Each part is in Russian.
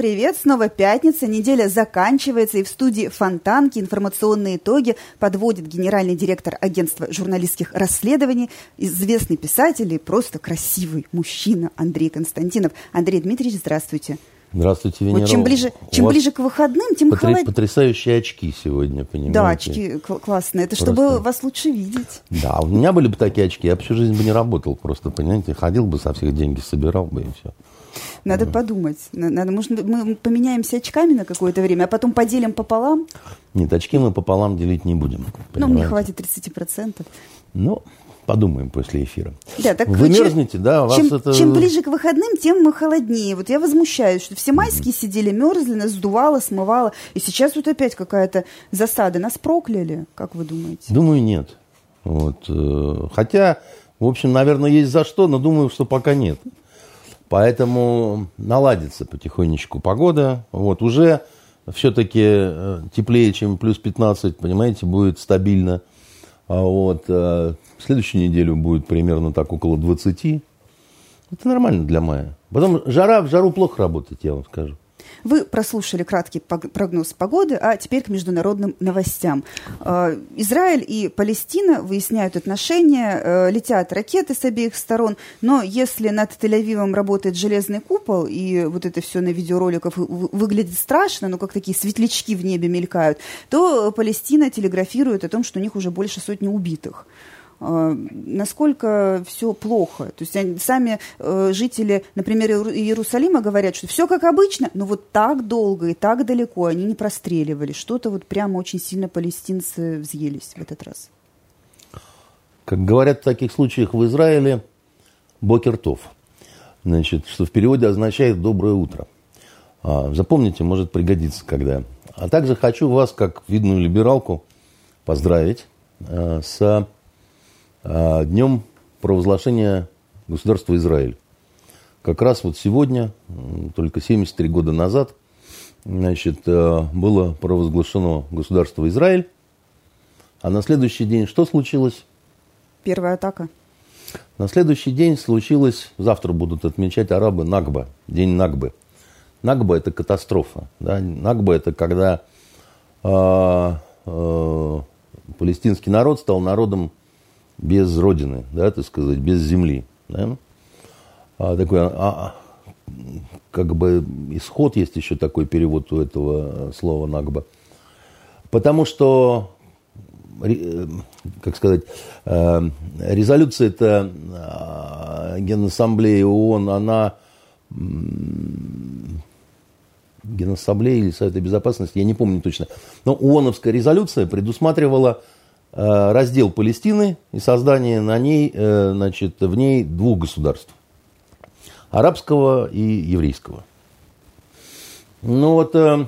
привет! Снова пятница, неделя заканчивается, и в студии Фонтанки информационные итоги подводит генеральный директор агентства журналистских расследований, известный писатель и просто красивый мужчина Андрей Константинов. Андрей Дмитриевич, здравствуйте. Здравствуйте, Венера. Вот чем ближе, чем ближе к выходным, тем потр... холоднее. Потрясающие очки сегодня, понимаете? Да, очки классные. Это просто... чтобы вас лучше видеть. Да, у меня были бы такие очки, я всю жизнь бы не работал просто, понимаете? Ходил бы со всех деньги, собирал бы и все. Надо mm. подумать. Надо, может, мы поменяемся очками на какое-то время, а потом поделим пополам? Нет, очки мы пополам делить не будем. Понимаете? Ну, мне хватит 30%. Ну, подумаем после эфира. Да, так Вы чем, мерзнете, да? Вас чем, это... чем ближе к выходным, тем мы холоднее. Вот я возмущаюсь, что все майские mm-hmm. сидели, мерзли, нас сдувало, смывало. И сейчас вот опять какая-то засада. Нас прокляли, как вы думаете? Думаю, нет. Вот. Э, хотя, в общем, наверное, есть за что, но думаю, что пока нет. Поэтому наладится потихонечку погода. Вот уже все-таки э, теплее, чем плюс 15, понимаете, будет стабильно. А вот э, следующую неделю будет примерно так около 20. Это нормально для мая. Потом жара, в жару плохо работает, я вам скажу. Вы прослушали краткий прогноз погоды, а теперь к международным новостям. А, Израиль и Палестина выясняют отношения, э, летят ракеты с обеих сторон, но если над Тель-Авивом работает железный купол, и вот это все на видеороликах выглядит страшно, но как такие светлячки в небе мелькают, то Палестина телеграфирует о том, что у них уже больше сотни убитых. А, насколько все плохо. То есть они, сами э, жители, например, Иерусалима говорят, что все как обычно, но вот так долго и так далеко они не простреливали. Что-то вот прямо очень сильно палестинцы взъелись в этот раз. Как говорят в таких случаях в Израиле, бокертов. Значит, что в переводе означает «доброе утро». А, запомните, может пригодиться когда. А также хочу вас, как видную либералку, поздравить а, с днем провозглашения государства Израиль. Как раз вот сегодня, только 73 года назад, значит, э, было провозглашено государство Израиль. А на следующий день что случилось? Первая атака. На следующий день случилось, завтра будут отмечать арабы Нагба, день Нагбы. Нагба – это катастрофа. Да? Нагба – это когда э, э, палестинский народ стал народом без родины, да, так сказать, без земли. Да? А, такой, а, а, как бы исход есть еще такой перевод у этого слова нагба. Потому что, э, как сказать, э, резолюция это Генассамблеи ООН, она Генассамблея или Совета Безопасности, я не помню точно, но ООНовская резолюция предусматривала Э, раздел Палестины и создание на ней, э, значит, в ней двух государств. Арабского и еврейского. Ну вот э,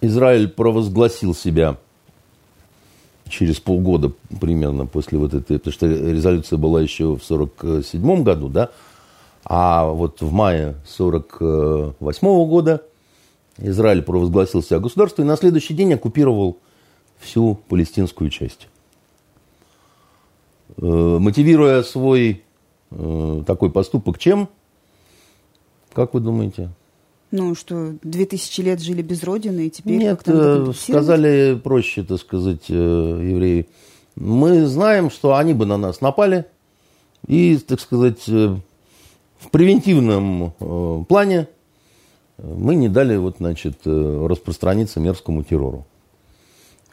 Израиль провозгласил себя через полгода примерно после вот этой, потому что резолюция была еще в 1947 году, да, а вот в мае 1948 года Израиль провозгласил себя государством и на следующий день оккупировал всю палестинскую часть. Э, мотивируя свой э, такой поступок чем? Как вы думаете? Ну, что две тысячи лет жили без родины, и теперь Нет, э, сказали проще, так сказать, евреи. Мы знаем, что они бы на нас напали, и, так сказать, в превентивном плане мы не дали вот, значит, распространиться мерзкому террору.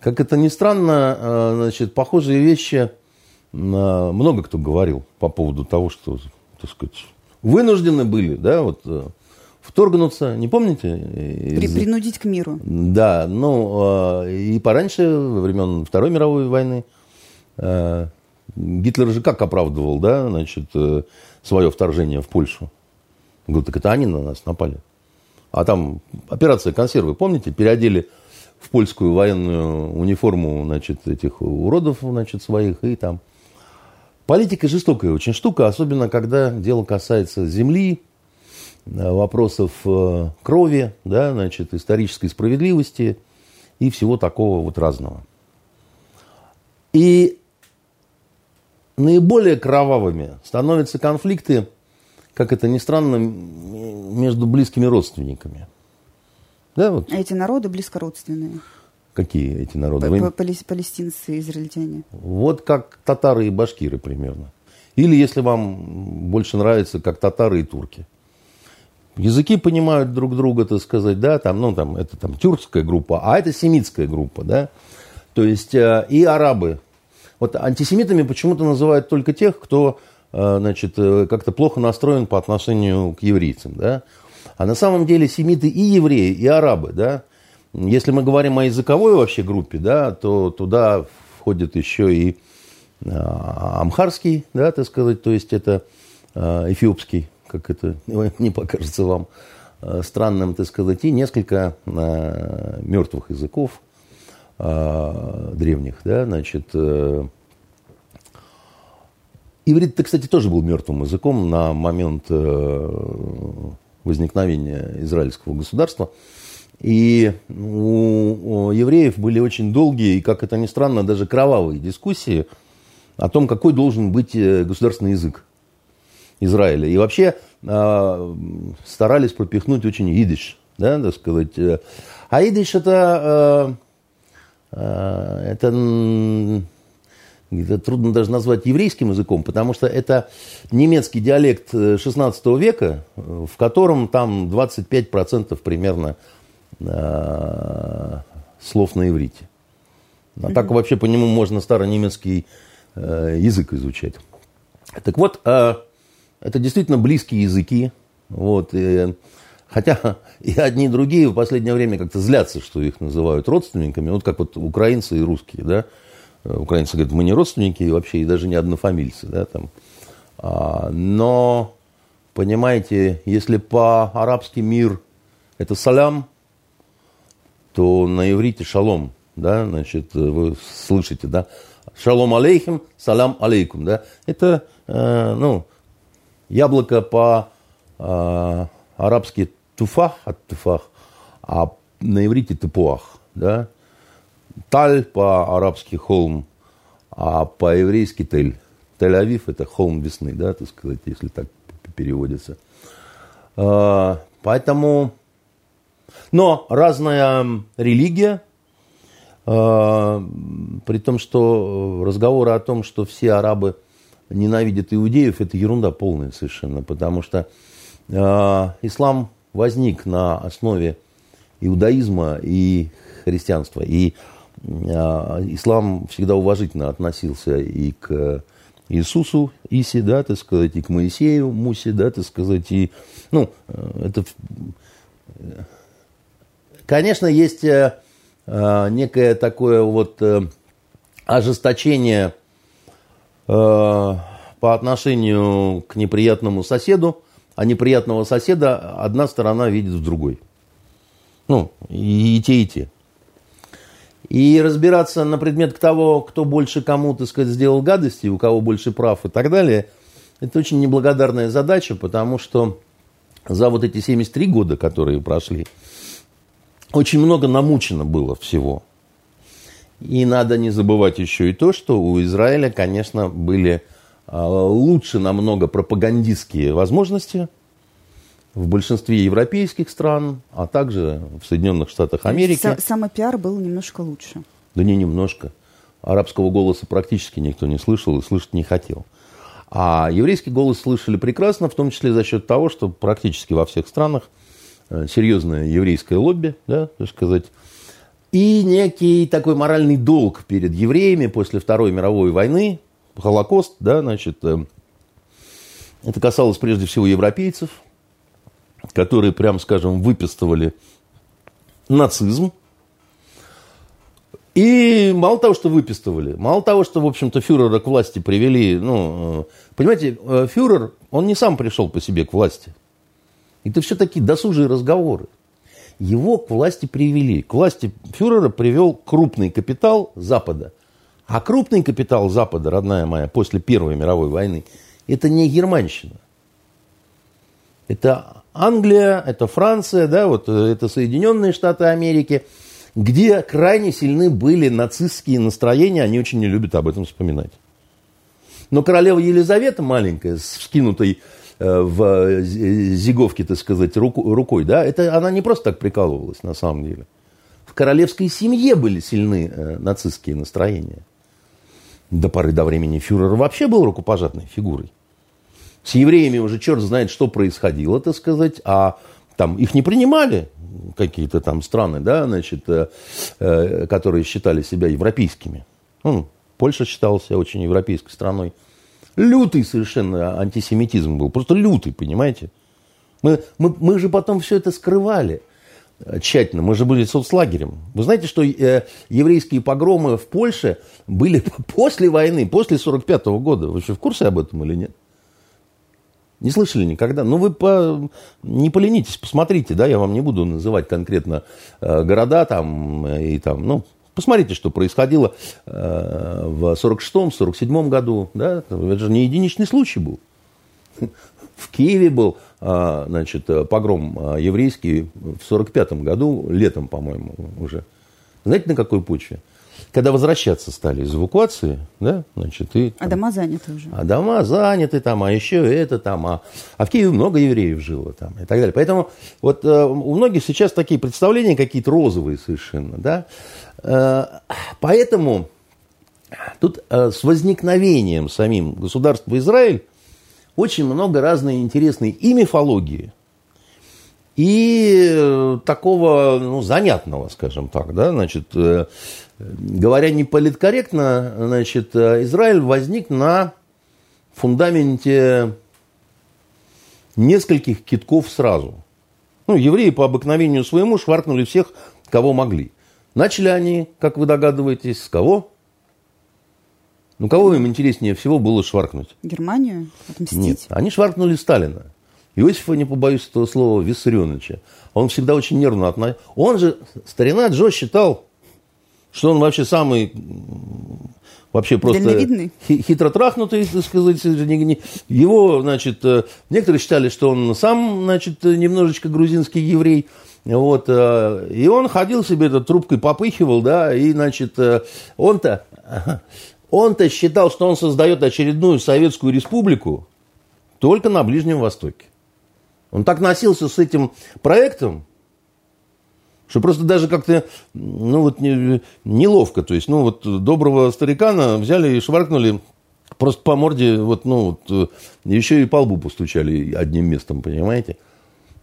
Как это ни странно, э, значит, похожие вещи э, много кто говорил по поводу того, что, так сказать, вынуждены были, да, вот э, вторгнуться, не помните? При, принудить к миру. Да, ну, и пораньше, во времен Второй мировой войны, Гитлер же как оправдывал, да, значит, свое вторжение в Польшу? Говорит, так это они на нас напали. А там операция консервы, помните, переодели в польскую военную униформу, значит, этих уродов, значит, своих, и там. Политика жестокая очень штука, особенно когда дело касается земли, э, вопросов э, крови, да, значит, исторической справедливости и всего такого вот разного. И наиболее кровавыми становятся конфликты, как это ни странно, между близкими родственниками. Да, вот. А эти народы близкородственные? Какие эти народы? -п Палестинцы, израильтяне. Вот как татары и башкиры примерно. Или, если вам больше нравится, как татары и турки. Языки понимают друг друга, так сказать, да, там, ну, там, это там тюркская группа, а это семитская группа, да. То есть э, и арабы. Вот антисемитами почему-то называют только тех, кто, э, значит, э, как-то плохо настроен по отношению к еврейцам, да. А на самом деле семиты и евреи, и арабы, да. Если мы говорим о языковой вообще группе, да, то туда входит еще и амхарский, да, так сказать, то есть это эфиопский как это не покажется вам э, странным, так сказать, и несколько э, мертвых языков э, древних, да, значит, Иврит, кстати, тоже был мертвым языком на момент возникновения израильского государства. И у евреев были очень долгие и, как это ни странно, даже кровавые дискуссии о том, какой должен быть государственный язык. Израиля. И вообще э, старались пропихнуть очень идиш, да, так сказать. А идиш это, э, э, это это трудно даже назвать еврейским языком, потому что это немецкий диалект 16 века, в котором там 25% примерно э, слов на иврите. А так вообще по нему можно старонемецкий э, язык изучать. Так вот, э, это действительно близкие языки. Вот, и, хотя и одни, и другие в последнее время как-то злятся, что их называют родственниками. Вот как вот украинцы и русские, да. Украинцы говорят, мы не родственники, и вообще и даже не однофамильцы, да, там. А, но, понимаете, если по-арабски мир – это салям, то на иврите шалом, да, значит, вы слышите, да, шалом алейхим, салям алейкум, да, это, э, ну, Яблоко по-арабски э, туфах от туфах, а на иврите тепуах. Да? Таль по-арабски холм, а по-еврейски тель. Тель-Авив – это холм весны, да, так сказать, если так переводится. Э, поэтому, но разная религия, э, при том, что разговоры о том, что все арабы – ненавидят иудеев, это ерунда полная совершенно, потому что э, ислам возник на основе иудаизма и христианства. И ислам всегда уважительно относился и к Иисусу Иси, да, так сказать, и к Моисею Мусе, да, так сказать, и, ну, э, это, конечно, есть э, э, некое такое вот э, ожесточение Э, по отношению к неприятному соседу, а неприятного соседа одна сторона видит в другой. Ну, и те, и те. И разбираться на предмет того, кто больше кому, так сказать, сделал гадости, у кого больше прав и так далее, это очень неблагодарная задача, потому что за вот эти 73 года, которые прошли, очень много намучено было всего. И надо не забывать еще и то, что у Израиля, конечно, были а, лучше намного пропагандистские возможности в большинстве европейских стран, а также в Соединенных Штатах Америки. Самопиар был немножко лучше. Да не немножко. Арабского голоса практически никто не слышал и слышать не хотел. А еврейский голос слышали прекрасно, в том числе за счет того, что практически во всех странах э, серьезное еврейское лобби, да, так сказать, и некий такой моральный долг перед евреями после Второй мировой войны, Холокост, да, значит, э, это касалось прежде всего европейцев, которые, прям скажем, выпистывали нацизм. И мало того, что выпистывали, мало того, что, в общем-то, фюрера к власти привели, ну, э, понимаете, э, фюрер, он не сам пришел по себе к власти. Это все такие досужие разговоры его к власти привели. К власти фюрера привел крупный капитал Запада. А крупный капитал Запада, родная моя, после Первой мировой войны, это не германщина. Это Англия, это Франция, да, вот э, это Соединенные Штаты Америки, где крайне сильны были нацистские настроения, они очень не любят об этом вспоминать. Но королева Елизавета маленькая, с вскинутой в зиговке, так сказать, рукой, да, это она не просто так прикалывалась, на самом деле. В королевской семье были сильны нацистские настроения. До поры до времени фюрер вообще был рукопожатной фигурой. С евреями уже черт знает, что происходило, так сказать, а там их не принимали какие-то там страны, да, значит, э, э, которые считали себя европейскими. Ну, Польша считала себя очень европейской страной. Лютый совершенно антисемитизм был, просто лютый, понимаете? Мы, мы, мы же потом все это скрывали тщательно. Мы же были соцлагерем. Вы знаете, что э, еврейские погромы в Польше были после войны, после 45 года. Вы что, в курсе об этом или нет? Не слышали никогда? Ну, вы по, не поленитесь, посмотрите, да, я вам не буду называть конкретно э, города там и там, ну, посмотрите, что происходило э, в 46-м, 47-м году, да, это же не единичный случай был. В Киеве был, э, значит, погром э, еврейский в 45-м году, летом, по-моему, уже. Знаете, на какой почве? Когда возвращаться стали из эвакуации, да, значит, и... Там, а дома заняты уже. А дома заняты там, а еще это там, а, а в Киеве много евреев жило там и так далее. Поэтому вот э, у многих сейчас такие представления какие-то розовые совершенно, да. Э, поэтому тут э, с возникновением самим государства Израиль очень много разной интересной и мифологии, и э, такого ну, занятного, скажем так, да, значит, э, говоря не политкорректно, значит, э, Израиль возник на фундаменте нескольких китков сразу. Ну, евреи по обыкновению своему шваркнули всех, кого могли. Начали они, как вы догадываетесь, с кого? Ну, кого им интереснее всего было шваркнуть? Германию? Отмстить? Нет, они шваркнули Сталина. Иосифа, не побоюсь этого слова, Виссарионовича. Он всегда очень нервно относился. Он же, старина Джо считал, что он вообще самый, вообще просто хитро трахнутый, так сказать. Его, значит, э, некоторые считали, что он сам, значит, немножечко грузинский еврей. Вот, э, и он ходил себе, этот трубкой попыхивал, да, и, значит, э, он-то, он-то считал, что он создает очередную советскую республику только на Ближнем Востоке. Он так носился с этим проектом, что просто даже как-то, ну вот, не, неловко. То есть, ну вот, доброго старикана взяли и шваркнули просто по морде, вот, ну вот, еще и по лбу постучали одним местом, понимаете?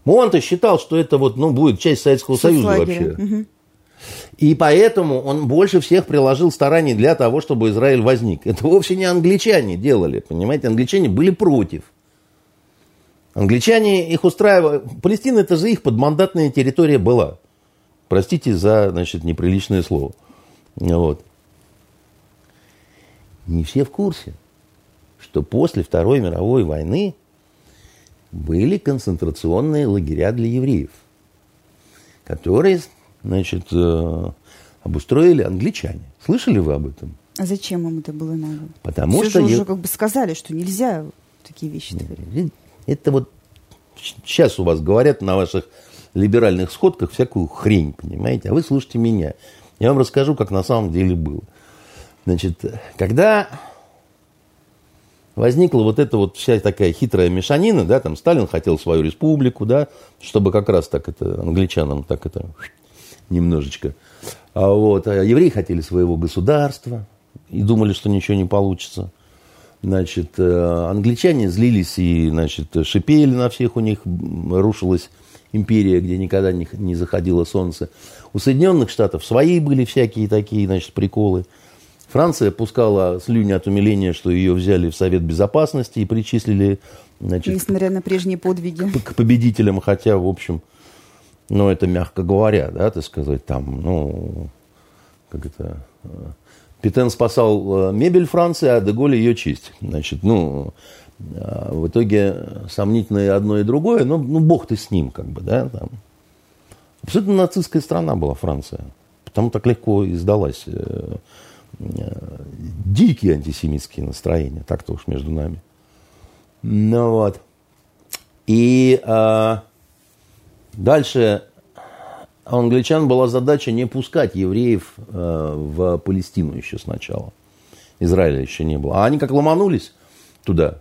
Он-то считал, что это вот, ну, будет часть Советского Союза вообще. Угу. И поэтому он больше всех приложил стараний для того, чтобы Израиль возник. Это вовсе не англичане делали, понимаете? Англичане были против. Англичане их устраивали. Палестина это же их подмандатная территория была. Простите за значит, неприличное слово. Вот. Не все в курсе, что после Второй мировой войны были концентрационные лагеря для евреев, которые значит, э, обустроили англичане. Слышали вы об этом? А зачем им это было надо? Потому Все что... же уже как бы сказали, что нельзя такие вещи творить. Это вот сейчас у вас говорят на ваших либеральных сходках всякую хрень, понимаете, а вы слушайте меня. Я вам расскажу, как на самом деле было. Значит, когда возникла вот эта вот вся такая хитрая мешанина, да, там Сталин хотел свою республику, да, чтобы как раз так это англичанам так это немножечко. А вот, а евреи хотели своего государства и думали, что ничего не получится. Значит, э, англичане злились и, значит, шипели на всех, у них рушилась империя, где никогда не, не заходило солнце. У Соединенных Штатов свои были всякие такие, значит, приколы. Франция пускала слюни от умиления, что ее взяли в Совет Безопасности и причислили, значит, Несмотря на прежние подвиги. К, к победителям, хотя, в общем, ну, это мягко говоря, да, так сказать, там, ну, как это, э, Петен спасал э, мебель Франции, а Деголь ее честь. Значит, ну, э, в итоге сомнительное одно и другое, но ну, бог ты с ним, как бы, да, там. Абсолютно нацистская страна была Франция. Потому так легко и сдалась. Э, дикие антисемитские настроения, так-то уж между нами. Ну вот. И а, дальше у англичан была задача не пускать евреев э, в Палестину еще сначала. Израиля еще не было. А они как ломанулись туда.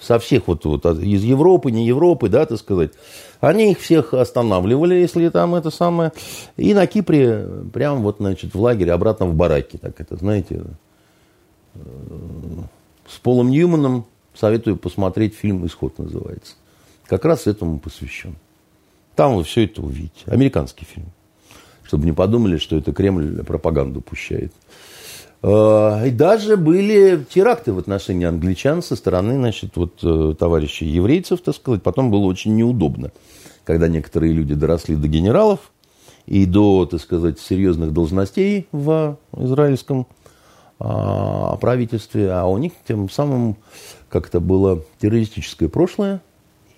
со всех вот, вот из Европы, не Европы, да, так сказать, они их всех останавливали, если там это самое, и на Кипре прямо вот, значит, в лагере обратно в бараки, так это, знаете, э, с Полом Ньюманом советую посмотреть фильм «Исход» называется. Как раз этому посвящен. Там вы все это увидите. Американский фильм. Чтобы не подумали, что это Кремль пропаганду пущает. Э, и даже были теракты в отношении англичан со стороны, значит, вот э, товарищей еврейцев, так сказать. Потом было очень неудобно, когда некоторые люди доросли до генералов и до, так сказать, серьезных должностей в израильском а, правительстве, а у них тем самым как-то было террористическое прошлое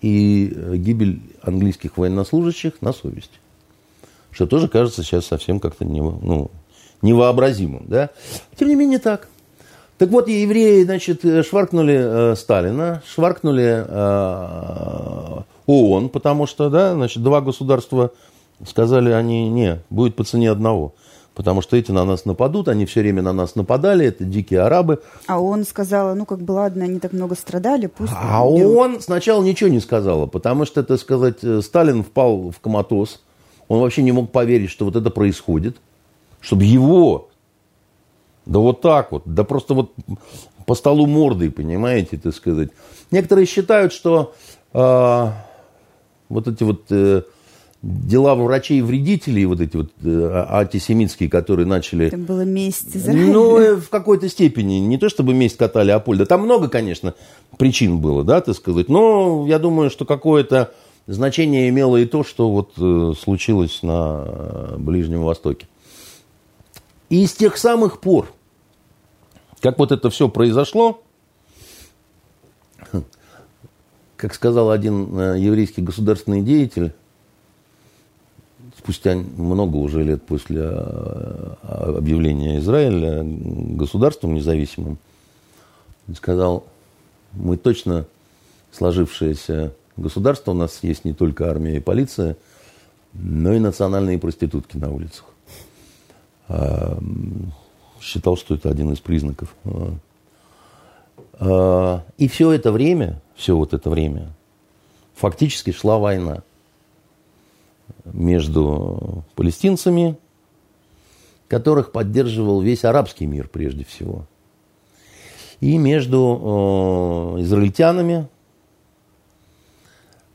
и э, гибель английских военнослужащих на совести. Что тоже кажется сейчас совсем как-то не, ну, невообразимым. Да? Тем не менее так. Так вот, евреи, значит, шваркнули э, Сталина, шваркнули э, ООН, потому что, да, значит, два государства сказали они, не, будет по цене одного. Потому что эти на нас нападут, они все время на нас нападали, это дикие арабы. А он сказала, ну как бы ладно, они так много страдали, пусть... А он сначала ничего не сказала, потому что, так сказать, Сталин впал в коматоз, он вообще не мог поверить, что вот это происходит чтобы его, да вот так вот, да просто вот по столу мордой, понимаете, так сказать. Некоторые считают, что э, вот эти вот э, дела врачей-вредителей, вот эти вот э, антисемитские, которые начали... Это была месть Израиля. Ну, э, в какой-то степени. Не то, чтобы месть кота Леопольда. Там много, конечно, причин было, да, так сказать. Но я думаю, что какое-то значение имело и то, что вот э, случилось на Ближнем Востоке. И с тех самых пор, как вот это все произошло, как сказал один еврейский государственный деятель, спустя много уже лет после э, объявления Израиля государством независимым, сказал, мы точно сложившееся государство, у нас есть не только армия и полиция, но и национальные проститутки на улицах. А, считал, что это один из признаков. А, а, и все это время, все вот это время, фактически шла война между палестинцами, которых поддерживал весь арабский мир прежде всего, и между израильтянами,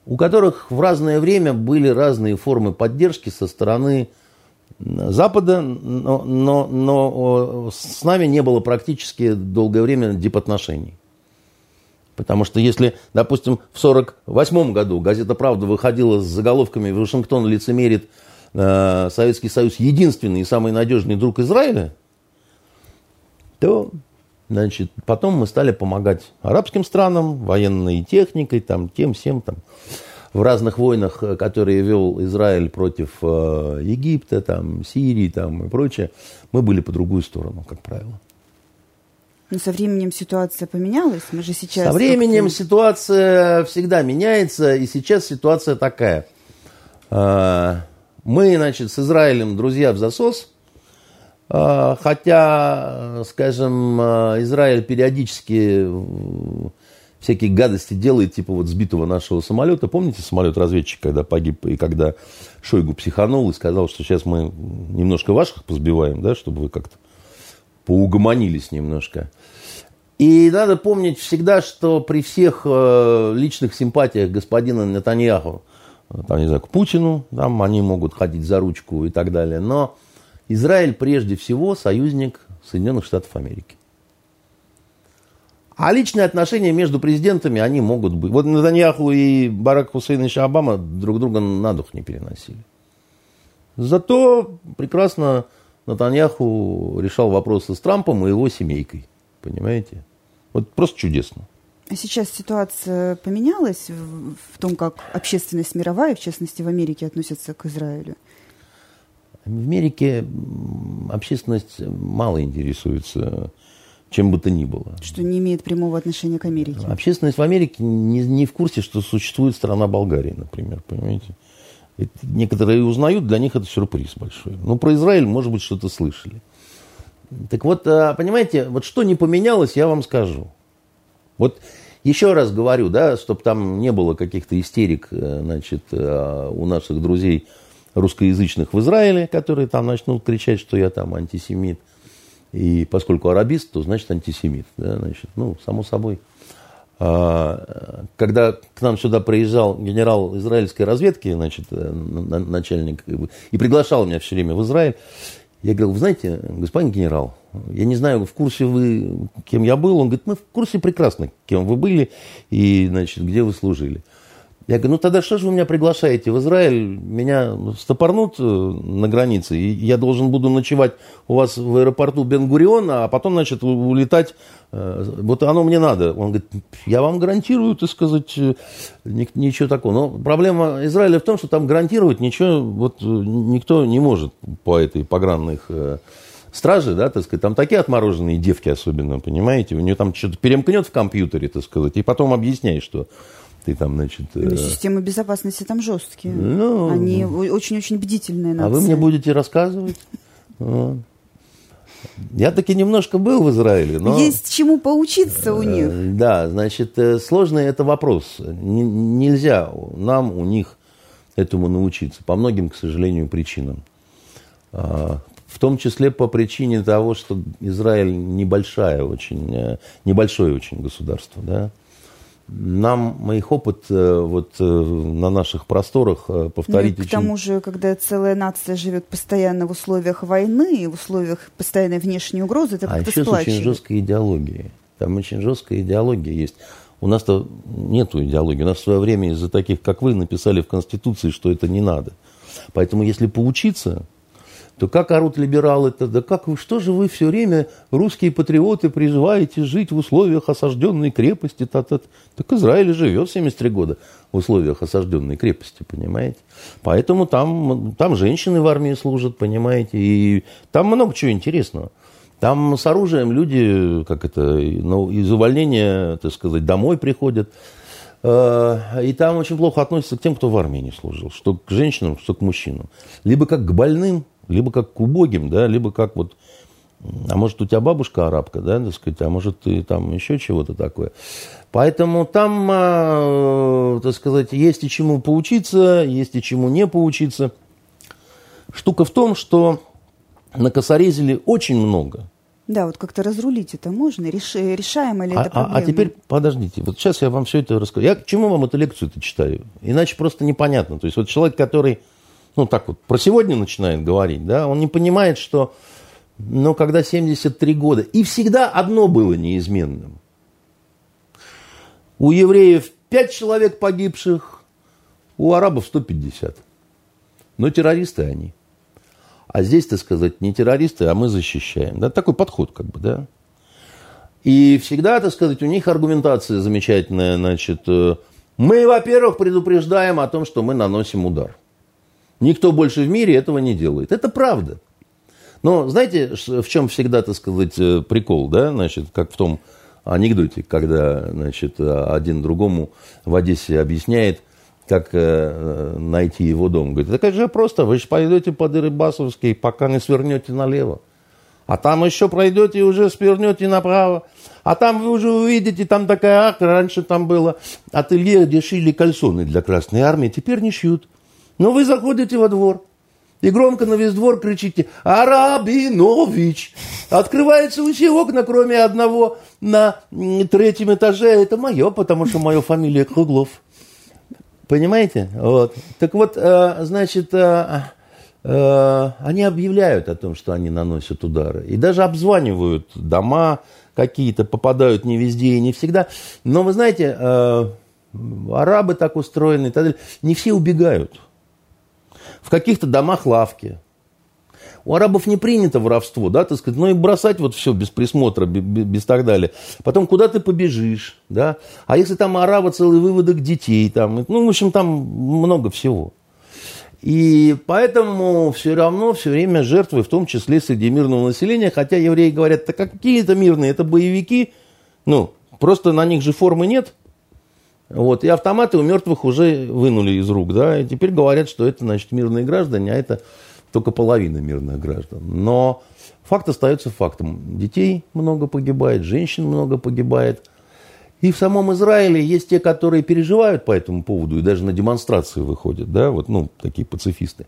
у которых в разное время были разные формы поддержки со стороны Запада, но, но, но с нами не было практически долгое время дипотношений. Потому что если, допустим, в 1948 году газета «Правда» выходила с заголовками «Вашингтон лицемерит э, Советский Союз единственный и самый надежный друг Израиля», то значит, потом мы стали помогать арабским странам военной техникой, там, тем, всем. Там в разных войнах, э, которые вел Израиль против э, Египта, там, Сирии там, и прочее, мы были по другую сторону, как правило. Но со временем ситуация поменялась? Мы же сейчас... Со временем ситуация всегда меняется, и сейчас ситуация такая. Э, мы, значит, с Израилем друзья в засос, хотя, скажем, Израиль периодически всякие гадости делает, типа вот сбитого нашего самолета. Помните самолет-разведчик, когда погиб, и когда Шойгу психанул и сказал, что сейчас мы немножко ваших позбиваем, да, чтобы вы как-то поугомонились немножко. И надо помнить всегда, что при всех э, личных симпатиях господина Нетаньяху, там, не знаю, к Путину, там они могут ходить за ручку и так далее, но Израиль прежде всего союзник Соединенных Штатов Америки. А личные отношения между президентами, они могут быть. Вот Натаньяху и Барак Хусейнович Обама друг друга на дух не переносили. Зато прекрасно Натаньяху решал вопросы с Трампом и его семейкой. Понимаете? Вот просто чудесно. А сейчас ситуация поменялась в том, как общественность мировая, в частности в Америке, относится к Израилю? В Америке общественность мало интересуется чем бы то ни было. Что не имеет прямого отношения к Америке. Общественность в Америке не, не в курсе, что существует страна Болгарии, например, понимаете? Некоторые узнают, для них это сюрприз большой. Ну, про Израиль, может быть, что-то слышали. Так вот, а, понимаете, вот что не поменялось, я вам скажу. Вот Еще раз говорю, да, чтобы там не было каких-то истерик, э, значит, э, у наших друзей русскоязычных в Израиле, которые там начнут кричать, что я там антисемит. И поскольку арабист, то значит антисемит. Да, значит, ну, само собой. А, когда к нам сюда приезжал генерал израильской разведки, значит, э, начальник, и приглашал меня все время в Израиль, я говорил, вы знаете, господин генерал, я не знаю, в курсе вы, кем я был? Он говорит, мы в курсе прекрасно, кем вы были и, значит, где вы служили. Я говорю, ну тогда что же вы меня приглашаете в Израиль? Меня стопорнут э, на границе, и я должен буду ночевать у вас в аэропорту Бенгуриона, а потом, значит, улетать. Э, вот оно мне надо. Он говорит, я вам гарантирую, так сказать, э, ничего такого. Но проблема Израиля в том, что там гарантировать ничего вот никто не может по этой погранных стражи, да, так сказать, там такие отмороженные девки особенно, понимаете, у нее там что-то перемкнет в компьютере, так сказать, и потом объясняет, что ты там, значит... Э... Системы безопасности там жесткие. Ну, Они очень-очень бдительные. Нации. А вы мне будете рассказывать? Я таки немножко был в Израиле, но... Есть чему поучиться у них. Э, да, значит, э, сложный это вопрос. Нельзя нам у них этому научиться. По многим, к сожалению, причинам. А, в том числе по причине того, что Израиль небольшая очень, небольшое очень государство, да нам их опыт э, вот э, на наших просторах э, повторить ну, к тому же, когда целая нация живет постоянно в условиях войны в условиях постоянной внешней угрозы, это а еще с очень жесткой идеологией. Там очень жесткая идеология есть. У нас-то нет идеологии. У нас в свое время из-за таких, как вы, написали в Конституции, что это не надо. Поэтому если поучиться, то как орут либералы-то, да как вы, что же вы все время, русские патриоты, призываете жить в условиях осажденной крепости? Та -та -та. Так Израиль живет 73 года в условиях осажденной крепости, понимаете? Поэтому там, там женщины в армии служат, понимаете, и там много чего интересного. Там с оружием люди, как это, ну, из увольнения, так сказать, домой приходят. Э, и там очень плохо относятся к тем, кто в армии не служил. Что к женщинам, что к мужчинам. Либо как к больным, либо как к убогим, да, либо как вот, а может у тебя бабушка арабка, да, так сказать, а может ты там еще чего-то такое. Поэтому там, э, так сказать, есть и чему поучиться, есть и чему не поучиться. Штука в том, что на Косорезеле очень много. Да, вот как-то разрулить это можно, Реш, решаемо ли а, это проблема? А, а теперь, подождите, вот сейчас я вам все это расскажу. Я к чему вам эту лекцию-то читаю? Иначе просто непонятно. То есть вот человек, который ну так вот, про сегодня начинает говорить, да, он не понимает, что, ну, когда 73 года, и всегда одно было неизменным. У евреев 5 человек погибших, у арабов 150. Но террористы они. А здесь, так сказать, не террористы, а мы защищаем. Да? Такой подход, как бы, да. И всегда, так сказать, у них аргументация замечательная, значит, э, мы, во-первых, предупреждаем о том, что мы наносим удар. Никто больше в мире этого не делает. Это правда. Но знаете, в чем всегда, так сказать, э, прикол, да, значит, как в том анекдоте, когда, значит, один другому в Одессе объясняет, как э, найти его дом. Говорит, так это же просто, вы же пойдете по Дерибасовской, пока не свернете налево. А там еще пройдете и уже свернете направо. А там вы уже увидите, там такая арка, раньше там было ателье, где шили кальсоны для Красной Армии, теперь не шьют. Но вы заходите во двор и громко на весь двор кричите «Арабинович!». Открываются все окна, кроме одного на третьем этаже. Это мое, потому что моя фамилия Круглов. Понимаете? Вот. Так вот, э, значит, э, э, они объявляют о том, что они наносят удары. И даже обзванивают дома какие-то, попадают не везде и не всегда. Но вы знаете, арабы так устроены и так далее. Не все убегают в каких-то домах лавки. У арабов не принято воровство, да, так сказать, ну и бросать вот все без присмотра, без, без так далее. Потом куда ты побежишь, да. А если там арава целый выводок детей, там, ну, в общем, там много всего. И поэтому все равно все время жертвы, в том числе среди мирного населения, хотя евреи говорят, так какие это мирные, это боевики, ну, просто на них же формы нет, вот, и автоматы у мертвых уже вынули из рук, да, и теперь говорят, что это, значит, мирные граждане, а это только половина мирных граждан. Но факт остается фактом. Детей много погибает, женщин много погибает. И в самом Израиле есть те, которые переживают по этому поводу и даже на демонстрации выходят, да, вот, ну, такие пацифисты.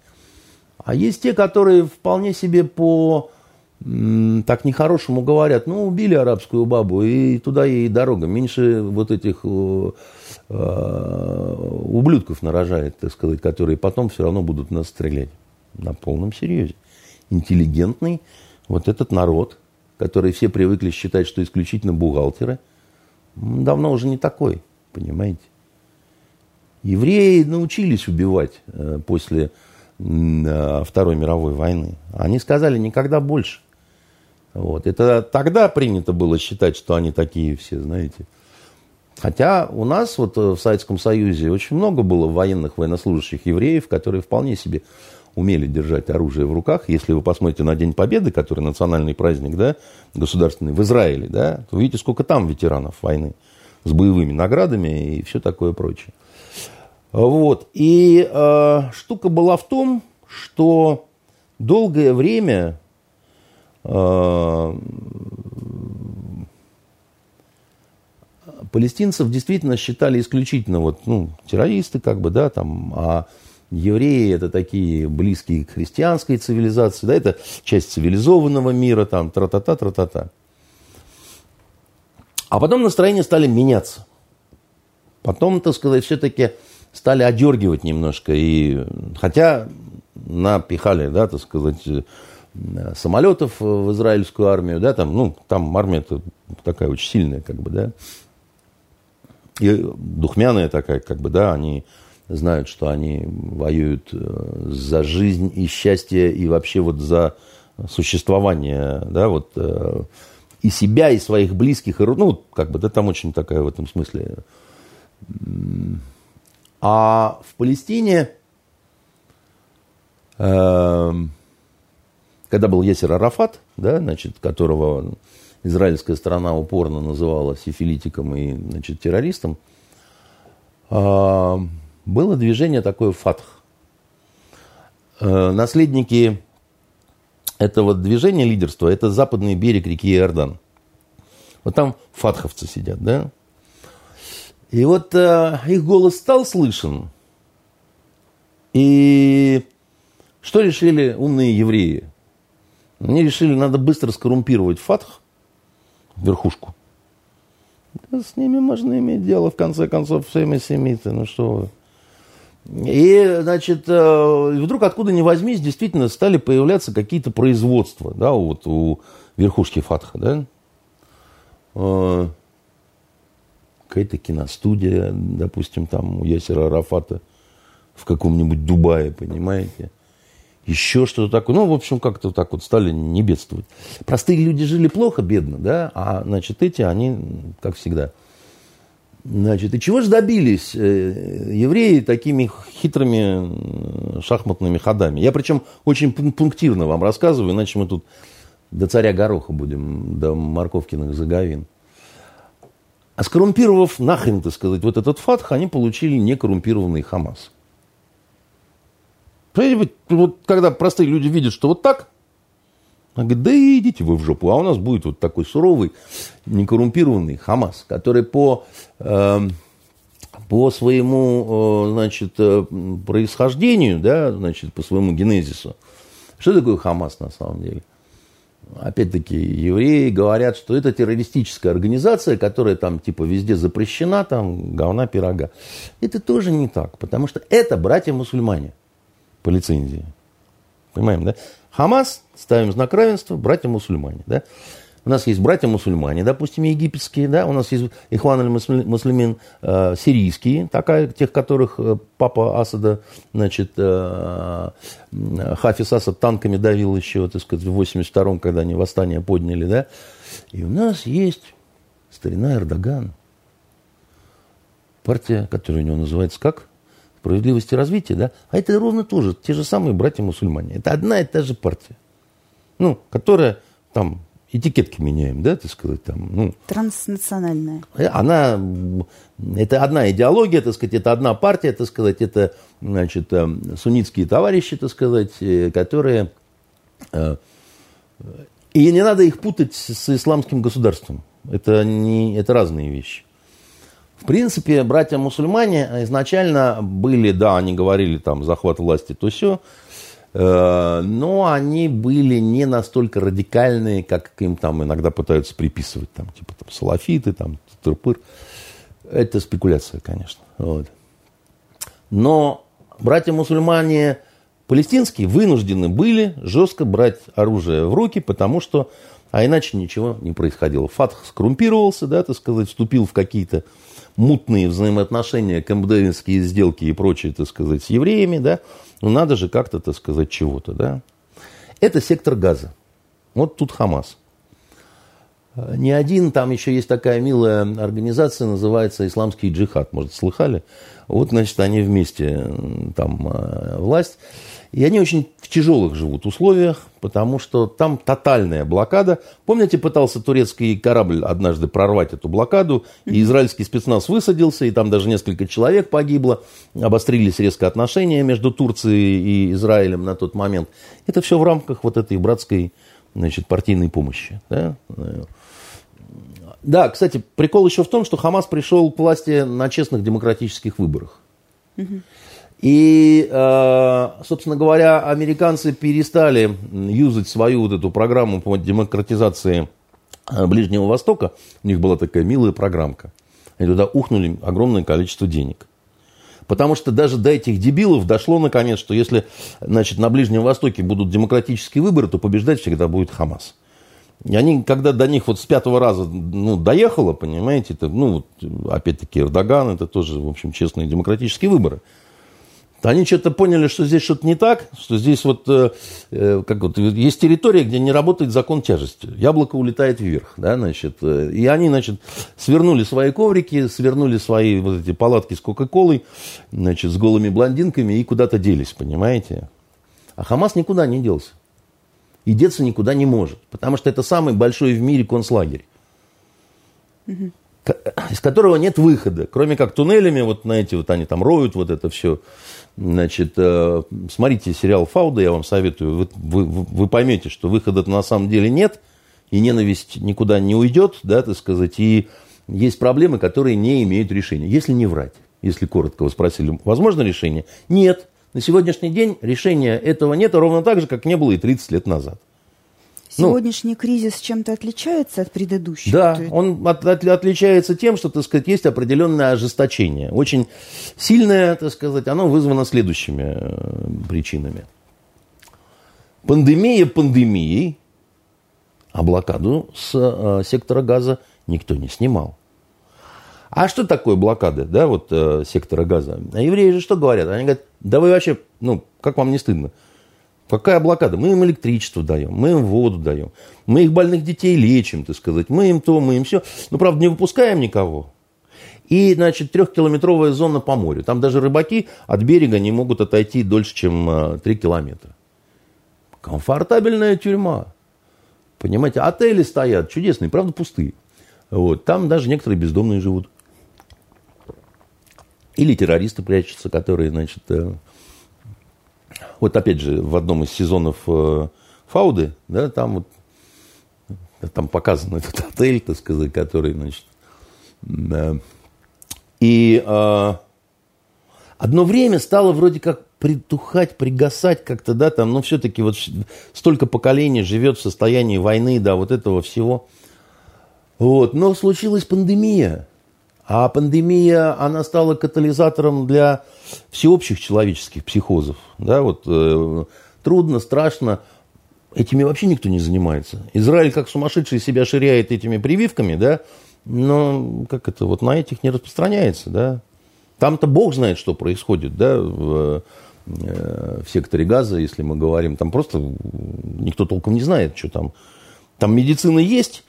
А есть те, которые вполне себе по так нехорошему говорят, ну, убили арабскую бабу, и туда ей дорога. Меньше вот этих э, ублюдков нарожает, так сказать, которые потом все равно будут нас стрелять. На полном серьезе. Интеллигентный вот этот народ, который все привыкли считать, что исключительно бухгалтеры, давно уже не такой, понимаете. Евреи научились убивать э, после Второй мировой войны. Они сказали никогда больше. Вот. Это тогда принято было считать, что они такие все, знаете. Хотя у нас вот э, в Советском Союзе очень много было военных военнослужащих евреев, которые вполне себе умели держать оружие в руках. Если вы посмотрите на День Победы, который национальный праздник, да, государственный, в Израиле, да, то увидите, сколько там ветеранов войны с боевыми наградами и все такое прочее. Вот. И э, штука была в том, что долгое время Э, палестинцев действительно считали исключительно вот, ну, террористы, как бы, да, там, а евреи это такие близкие к христианской цивилизации, да, это часть цивилизованного мира, там, тра-та-та, тра-та-та. А потом настроения стали меняться. Потом, так сказать, все-таки стали одергивать немножко. И, хотя напихали, да, так сказать, самолетов в израильскую армию, да, там, ну, там армия такая очень сильная, как бы, да, и духмяная такая, как бы, да, они знают, что они воюют э, за жизнь и счастье, и вообще вот за существование, да, вот, э, и себя, и своих близких, и, ну, как бы, да, там очень такая в этом смысле. А в Палестине э, когда был Ясер Арафат, да, значит, которого израильская сторона упорно называла сифилитиком и значит, террористом, а, было движение такое «Фатх». Э, наследники этого движения лидерства – это западный берег реки Иордан. Вот там фатховцы сидят, да? И вот э, их голос стал слышен. И что решили умные евреи? Они решили, надо быстро скоррумпировать Фатх, верхушку. Да, с ними можно иметь дело, в конце концов, всеми семиты, ну что вы. И, значит, э, вдруг откуда ни возьмись, действительно стали появляться какие-то производства, да, вот у верхушки Фатха, да. Э, какая-то киностудия, допустим, там у Ясера Арафата в каком-нибудь Дубае, понимаете еще что-то такое. Ну, в общем, как-то так вот стали не бедствовать. Простые люди жили плохо, бедно, да, а, значит, эти, они, как всегда. Значит, и чего же добились э, евреи такими хитрыми шахматными ходами? Я причем очень пунктирно вам рассказываю, иначе мы тут до царя Гороха будем, до морковкиных заговин. А скоррумпировав нахрен, так сказать, вот этот фатх, они получили некоррумпированный Хамас – Понимаете, вот когда простые люди видят, что вот так, он говорит, да идите вы в жопу, а у нас будет вот такой суровый, некоррумпированный Хамас, который по, э, по своему, э, значит, э, происхождению, да, значит, по своему генезису. Что такое Хамас на самом деле? Опять-таки, евреи говорят, что это террористическая организация, которая там типа везде запрещена, там говна, пирога. Это тоже не так, потому что это братья-мусульмане по лицензии. Понимаем, да? Хамас, ставим знак равенства, братья-мусульмане, да? У нас есть братья-мусульмане, допустим, египетские, да, у нас есть Ихван аль-Муслимин э, сирийские, такая, тех, которых э, папа Асада, значит, э, Хафиз Асад танками давил еще, так сказать, в 82-м, когда они восстание подняли, да. И у нас есть старина Эрдоган, партия, которая у него называется как? Справедливости развития, да, а это ровно тоже те же самые братья-мусульмане. Это одна и та же партия, ну, которая там этикетки меняем, да, так сказать, там, ну. Транснациональная. Она, это одна идеология, так сказать, это одна партия, так сказать, это, значит, э, суннитские товарищи, так сказать, э, которые, э, и не надо их путать с исламским государством. Это, не, это разные вещи. В принципе, братья-мусульмане изначально были, да, они говорили там захват власти, то все, э, но они были не настолько радикальные, как им там иногда пытаются приписывать, там, типа там, салафиты, там, тырпыр. Это спекуляция, конечно. Вот. Но братья-мусульмане палестинские вынуждены были жестко брать оружие в руки, потому что, а иначе ничего не происходило. Фатх скоррумпировался, да, так сказать, вступил в какие-то мутные взаимоотношения, кэмпдевинские сделки и прочее, так сказать, с евреями, да, ну надо же как-то, так сказать, чего-то, да. Это сектор газа. Вот тут Хамас. Не один, там еще есть такая милая организация, называется Исламский джихад, может, слыхали? Вот, значит, они вместе, там э, власть. И они очень в тяжелых живут условиях, потому что там тотальная блокада. Помните, пытался турецкий корабль однажды прорвать эту блокаду, и израильский спецназ высадился, и там даже несколько человек погибло. Обострились резко отношения между Турцией и Израилем на тот момент. Это все в рамках вот этой братской значит, партийной помощи. Да? да, кстати, прикол еще в том, что Хамас пришел к власти на честных демократических выборах. Угу. И, э, собственно говоря, американцы перестали юзать свою вот эту программу по демократизации э, Ближнего Востока. У них была такая милая программка. Они туда ухнули огромное количество денег. Потому что даже до этих дебилов дошло наконец, что если значит, на Ближнем Востоке будут демократические выборы, то побеждать всегда будет Хамас. И они, когда до них вот с пятого раза ну, доехало, понимаете, это, ну, опять-таки Эрдоган, это тоже, в общем, честные демократические выборы – они что-то поняли, что здесь что-то не так, что здесь вот, э, э, как вот есть территория, где не работает закон тяжести. Яблоко улетает вверх, да, значит. Э, и они, значит, свернули свои коврики, свернули свои вот эти палатки с Кока-Колой, значит, с голыми блондинками и куда-то делись, понимаете. А Хамас никуда не делся. И деться никуда не может, потому что это самый большой в мире концлагерь. Угу из которого нет выхода, кроме как туннелями, вот на эти вот они там роют вот это все, Значит, э, смотрите сериал «Фауда», я вам советую. Вы, вы, вы поймете, что выхода на самом деле нет, и ненависть никуда не уйдет, да, так сказать, и есть проблемы, которые не имеют решения. Если не врать, если коротко вы спросили, возможно решение? Нет. На сегодняшний день решения этого нет, ровно так же, как не было и 30 лет назад. Ну, Сегодняшний ну, кризис чем-то отличается от предыдущего? Да, он от, от, отличается тем, что, так сказать, есть определенное ожесточение. Очень сильное, так сказать, оно вызвано следующими э, причинами. Пандемия пандемией, а блокаду с э, сектора газа никто не снимал. А что такое блокада, да, вот э, сектора газа? А евреи же что говорят? Они говорят, да вы вообще, ну, как вам не стыдно? Какая блокада? Мы им электричество даем, мы им воду даем, мы их больных детей лечим, так сказать, мы им то, мы им все. Но, правда, не выпускаем никого. И, значит, трехкилометровая зона по морю. Там даже рыбаки от берега не могут отойти дольше, чем 3 километра. Комфортабельная тюрьма. Понимаете, отели стоят чудесные, правда, пустые. Вот. Там даже некоторые бездомные живут. Или террористы прячутся, которые, значит, э, вот опять же, в одном из сезонов э, Фауды, да, там вот там показан этот отель, так сказать, который, значит, да. и э, одно время стало вроде как притухать, пригасать как-то, да, там, но все-таки вот столько поколений живет в состоянии войны, да, вот этого всего. Вот, но случилась пандемия, а пандемия, она стала катализатором для всеобщих человеческих психозов. Да, вот, э, трудно, страшно. Этими вообще никто не занимается. Израиль как сумасшедший себя ширяет этими прививками, да, но как это, вот на этих не распространяется, да. Там-то Бог знает, что происходит, да, в, э, в секторе газа, если мы говорим. Там просто никто толком не знает, что там. Там медицина есть,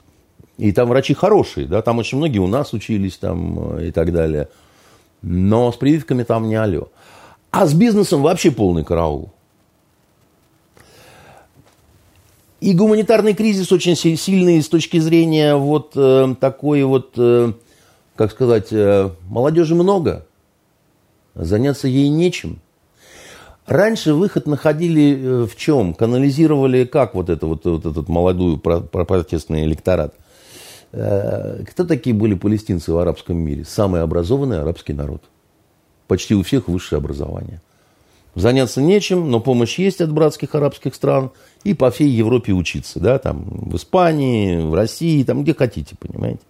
и там врачи хорошие, да, там очень многие у нас учились там э, и так далее. Но с прививками там не алло. А с бизнесом вообще полный караул. И гуманитарный кризис очень сильный с точки зрения вот э, такой вот, э, как сказать, э, молодежи много, заняться ей нечем. Раньше выход находили э, в чем? Канализировали как вот, это, вот, вот этот молодую протестный электорат – кто такие были палестинцы в арабском мире? Самый образованный арабский народ. Почти у всех высшее образование. Заняться нечем, но помощь есть от братских арабских стран. И по всей Европе учиться. Да, там, в Испании, в России, там, где хотите, понимаете.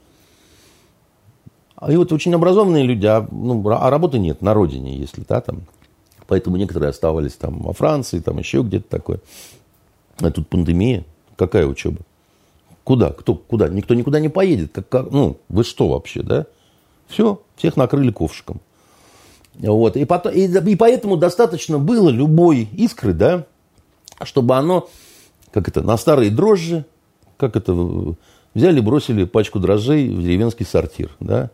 И вот очень образованные люди, а, ну, а работы нет на родине, если, да, там. Поэтому некоторые оставались там во Франции, там еще где-то такое. А тут пандемия. Какая учеба? Куда? Кто? Куда? Никто никуда не поедет. Как, как, ну, вы что вообще, да? Все, всех накрыли ковшиком. Вот. И, потом, и, и поэтому достаточно было любой искры, да, чтобы оно, как это, на старые дрожжи, как это, взяли, бросили пачку дрожжей в деревенский сортир, да,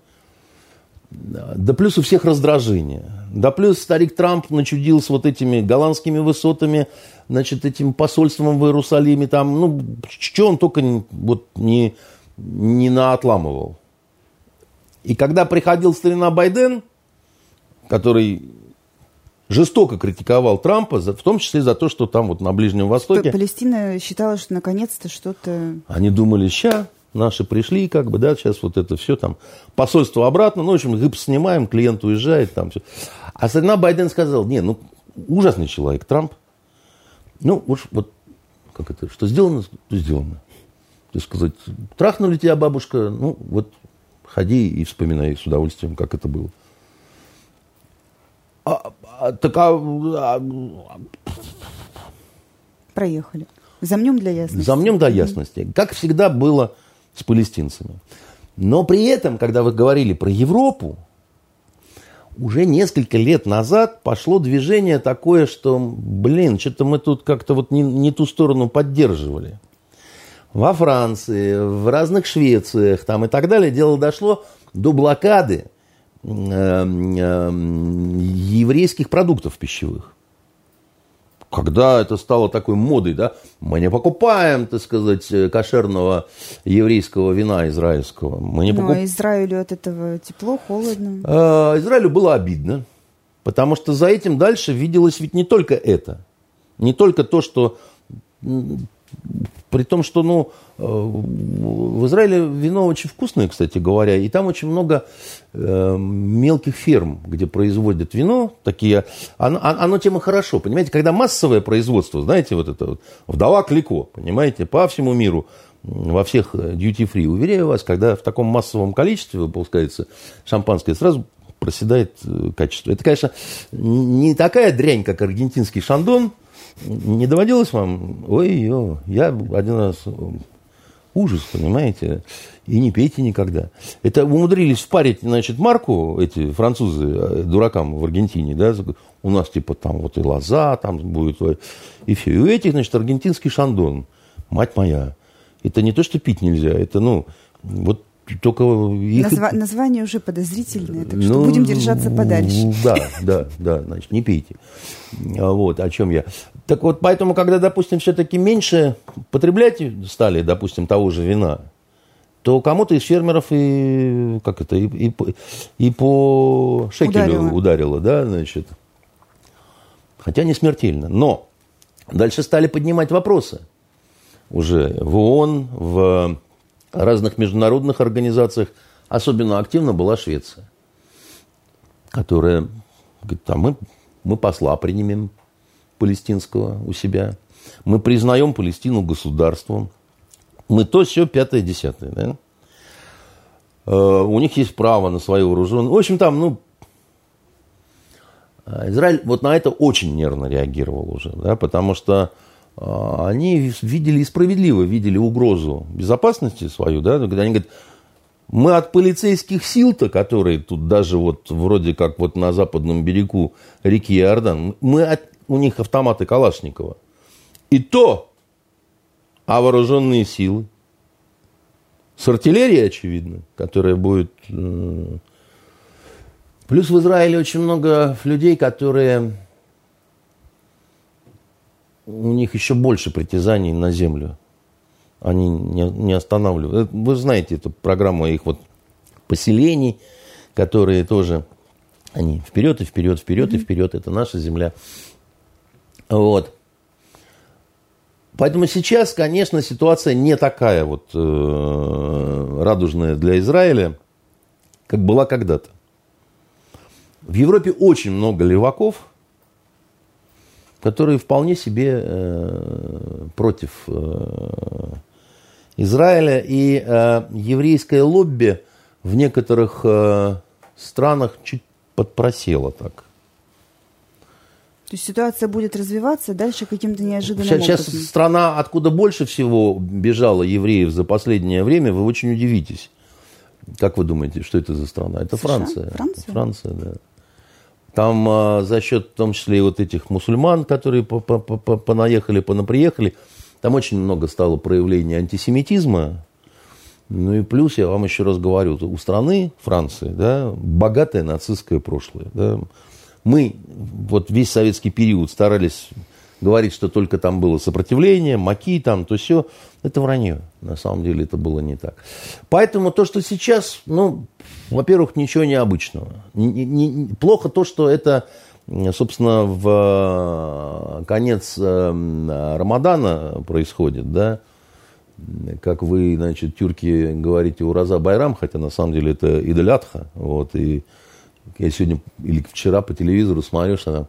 да плюс у всех раздражение. Да плюс старик Трамп начудил с вот этими голландскими высотами, значит, этим посольством в Иерусалиме. Там, ну, что он только вот не, не наотламывал. И когда приходил старина Байден, который жестоко критиковал Трампа, в том числе за то, что там вот на Ближнем Востоке... Палестина считала, что наконец-то что-то... Они думали, ща, наши пришли, как бы, да, сейчас вот это все там, посольство обратно, ну, в общем, гипс снимаем, клиент уезжает, там все. А страна Байден сказал, не, ну, ужасный человек Трамп, ну, уж вот, как это, что сделано, то сделано. То есть сказать, трахнули тебя бабушка, ну, вот, ходи и вспоминай с удовольствием, как это было. А, а, так, а, а, Проехали. Замнем для ясности. Замнем для ясности. Как всегда было с палестинцами. Но при этом, когда вы говорили про Европу, уже несколько лет назад пошло движение такое, что, блин, что-то мы тут как-то вот не, не ту сторону поддерживали. Во Франции, в разных Швециях там и так далее дело дошло до блокады э, э, еврейских продуктов пищевых когда это стало такой модой, да, мы не покупаем, так сказать, кошерного еврейского вина израильского. Мы не покуп... Но Израилю от этого тепло, холодно. А, Израилю было обидно, потому что за этим дальше виделось ведь не только это. Не только то, что при том, что ну, э, в Израиле вино очень вкусное, кстати говоря, и там очень много э, мелких ферм, где производят вино. Такие, оно, оно тема хорошо, понимаете, когда массовое производство, знаете, вот это вот, вдова Клико, понимаете, по всему миру, во всех duty-free, уверяю вас, когда в таком массовом количестве выпускается шампанское, сразу проседает э, качество. Это, конечно, не такая дрянь, как аргентинский шандон, не доводилось вам? Ой, я один раз ужас, понимаете? И не пейте никогда. Это умудрились впарить, значит, марку эти французы э, дуракам в Аргентине, да, у нас типа там вот и лоза там будет, и все. И у этих, значит, аргентинский шандон, мать моя. Это не то, что пить нельзя, это, ну, вот только их... Назва... Название уже подозрительное, так что ну, будем держаться подальше. Да, да, да, значит, не пейте. А вот, о чем я. Так вот, поэтому, когда, допустим, все-таки меньше потреблять стали, допустим, того же вина, то кому-то из фермеров и, как это, и, и, и по шекелю ударило. ударило, да, значит. Хотя не смертельно. Но дальше стали поднимать вопросы. Уже в ООН, в разных международных организациях особенно активно была Швеция, которая говорит, а мы, мы посла примем палестинского у себя, мы признаем Палестину государством, мы то, все, пятое, десятое. Да? Э, у них есть право на свое вооружение. В общем, там, ну, Израиль вот на это очень нервно реагировал уже, да, потому что они видели и справедливо видели угрозу безопасности свою, да, когда они говорят, мы от полицейских сил-то, которые тут даже вот вроде как вот на западном берегу реки Иордан, мы от, у них автоматы Калашникова. И то, а вооруженные силы. С артиллерией, очевидно, которая будет... Э, плюс в Израиле очень много людей, которые у них еще больше притязаний на землю. Они не, не останавливают. Э, вы знаете эту программу их вот поселений, которые тоже, они вперед и вперед, вперед и вперед, это наша земля. Вот. Поэтому сейчас, конечно, ситуация не такая вот э, радужная для Израиля, как была когда-то. В Европе очень много леваков, которые вполне себе э, против э, Израиля. И э, еврейское лобби в некоторых э, странах чуть подпросело так. То есть ситуация будет развиваться дальше каким-то неожиданным сейчас, образом. Сейчас страна, откуда больше всего бежало евреев за последнее время, вы очень удивитесь. Как вы думаете, что это за страна? Это США? Франция. Франция? Франция, да. Там а, за счет, в том числе, и вот этих мусульман, которые понаехали, понаприехали, там очень много стало проявлений антисемитизма. Ну и плюс, я вам еще раз говорю, у страны, Франции, да, богатое нацистское прошлое. Да. Мы вот весь советский период старались говорить, что только там было сопротивление, маки там, то все. Это вранье. На самом деле это было не так. Поэтому то, что сейчас, ну, во-первых, ничего необычного. Не, не, плохо то, что это, собственно, в э, конец э, Рамадана происходит, да, как вы, значит, тюрки говорите Ураза Байрам, хотя на самом деле это Идалятха, вот, и я сегодня или вчера по телевизору смотрю, что там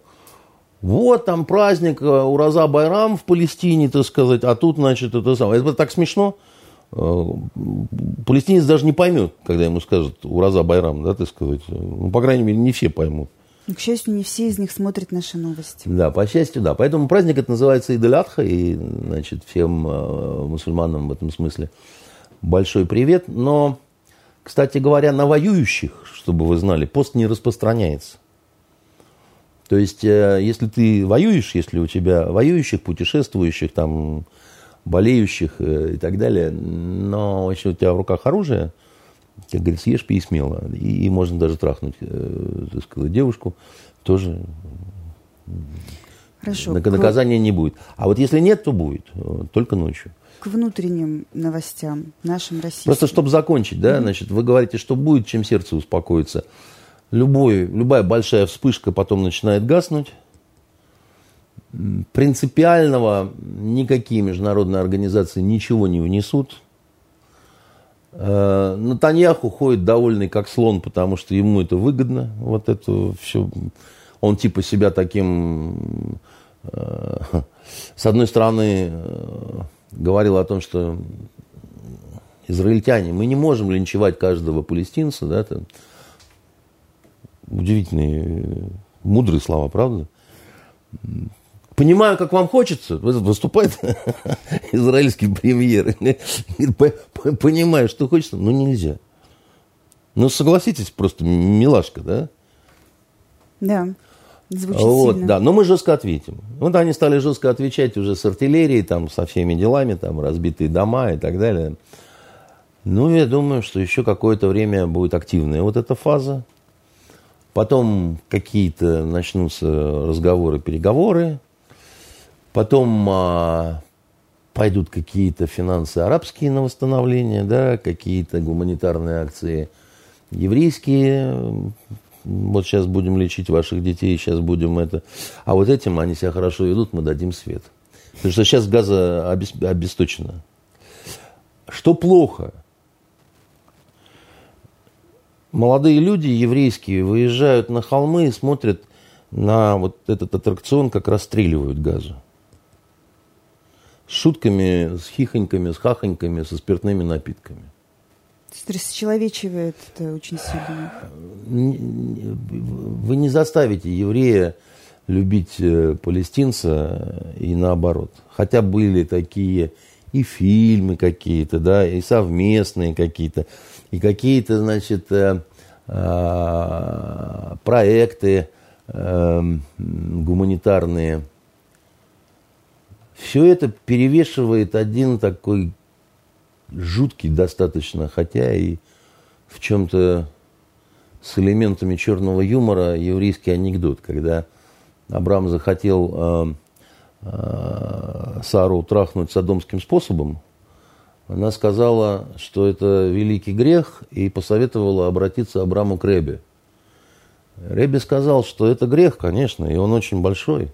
вот там праздник э, Ураза Байрам в Палестине, так сказать, а тут, значит, это самое. Это так смешно. Э, палестинец даже не поймет, когда ему скажут Ураза Байрам, да, так сказать. Ну, по крайней мере, не все поймут. к счастью, не все из них смотрят наши новости. Да, по счастью, да. Поэтому праздник это называется Идалятха, и, значит, всем э, мусульманам в этом смысле большой привет. Но, кстати говоря, на воюющих, чтобы вы знали, пост не распространяется. То есть, э, если ты воюешь, если у тебя воюющих, путешествующих, там, болеющих э, и так далее, но если у тебя в руках оружие, как говорится, ешь, пей смело. И, и можно даже трахнуть, э, так сказать, девушку, тоже Хорошо. наказания не будет. А вот если нет, то будет, только ночью. К внутренним новостям, нашим российским. Просто, чтобы закончить, да, mm-hmm. значит, вы говорите, что будет, чем сердце успокоится любой, любая большая вспышка потом начинает гаснуть. Принципиального никакие международные организации ничего не внесут. Э, Натаньяху ходит довольный как слон, потому что ему это выгодно. Вот это все. Он типа себя таким, э, с одной стороны, э, говорил о том, что израильтяне, мы не можем линчевать каждого палестинца, да, там, Удивительные, мудрые слова, правда? Понимаю, как вам хочется. Выступает израильский премьер. Понимаю, что хочется, но нельзя. Ну, согласитесь, просто милашка, да? Да. Звучит вот, сильно. да, но мы жестко ответим. Вот они стали жестко отвечать уже с артиллерией, там, со всеми делами, там, разбитые дома и так далее. Ну, я думаю, что еще какое-то время будет активная вот эта фаза. Потом какие-то начнутся разговоры, переговоры. Потом а, пойдут какие-то финансы арабские на восстановление, да, какие-то гуманитарные акции еврейские. Вот сейчас будем лечить ваших детей, сейчас будем это. А вот этим они себя хорошо ведут, мы дадим свет. Потому что сейчас газа обесточено. Что плохо – молодые люди еврейские выезжают на холмы и смотрят на вот этот аттракцион, как расстреливают газу. С шутками, с хихоньками, с хахоньками, со спиртными напитками. То есть расчеловечивает это очень сильно. Вы не заставите еврея любить э, палестинца и наоборот. Хотя были такие и фильмы какие-то, да, и совместные какие-то и какие-то, значит, э, э, проекты э, гуманитарные. Все это перевешивает один такой жуткий достаточно, хотя и в чем-то с элементами черного юмора еврейский анекдот, когда Абрам захотел Сару трахнуть садомским способом, она сказала, что это великий грех, и посоветовала обратиться Абраму к Ребе. Ребе сказал, что это грех, конечно, и он очень большой.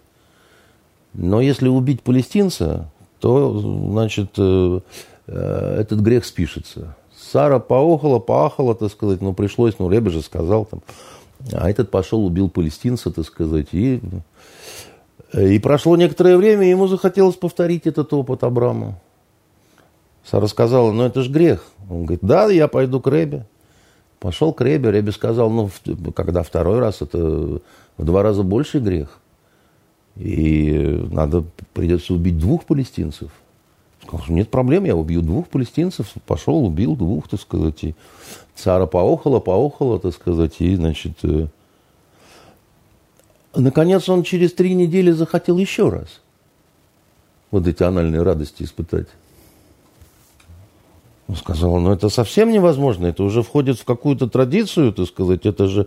Но если убить палестинца, то, значит, э, э, этот грех спишется. Сара поохала, поахала, так сказать, но пришлось, ну, Ребе же сказал там. А этот пошел, убил палестинца, так сказать, и, и прошло некоторое время, ему захотелось повторить этот опыт Абрама. Сара сказала, ну это же грех. Он говорит, да, я пойду к Ребе. Пошел к Ребе, Ребе сказал, ну, когда второй раз, это в два раза больше грех. И надо, придется убить двух палестинцев. Сказал, нет проблем, я убью двух палестинцев. Пошел, убил двух, так сказать. И Сара поохала, поохала, так сказать. И, значит, э... наконец он через три недели захотел еще раз вот эти анальные радости испытать. Он сказал, ну это совсем невозможно, это уже входит в какую-то традицию, так сказать, это же,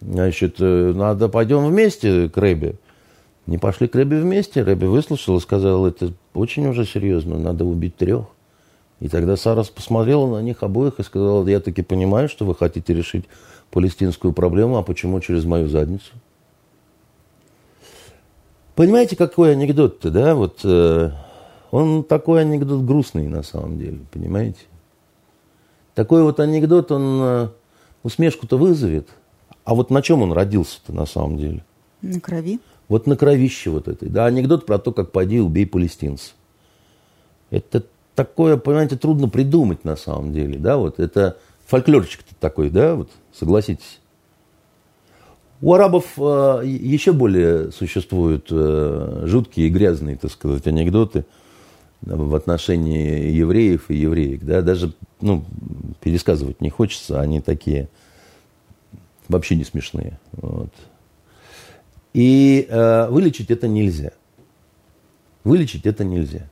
значит, э, надо пойдем вместе к Рэбе. Не пошли к Рэбе вместе, Рэбе выслушал и сказал, это очень уже серьезно, надо убить трех. И тогда Сара посмотрела на них обоих и сказала, я таки понимаю, что вы хотите решить палестинскую проблему, а почему через мою задницу? Понимаете, какой анекдот-то, да? Вот э, он такой анекдот грустный на самом деле, понимаете? Такой вот анекдот, он э, усмешку-то вызовет. А вот на чем он родился-то на самом деле? На крови. Вот на кровище вот этой. Да, анекдот про то, как пойди убей палестинца. Это такое, понимаете, трудно придумать на самом деле. Да, вот это фольклорчик-то такой, да, вот согласитесь. У арабов э, еще более существуют э, жуткие и грязные, так сказать, анекдоты в отношении евреев и евреек. Да? Даже ну, пересказывать не хочется, они такие вообще не смешные. Вот. И э, вылечить это нельзя. Вылечить это нельзя.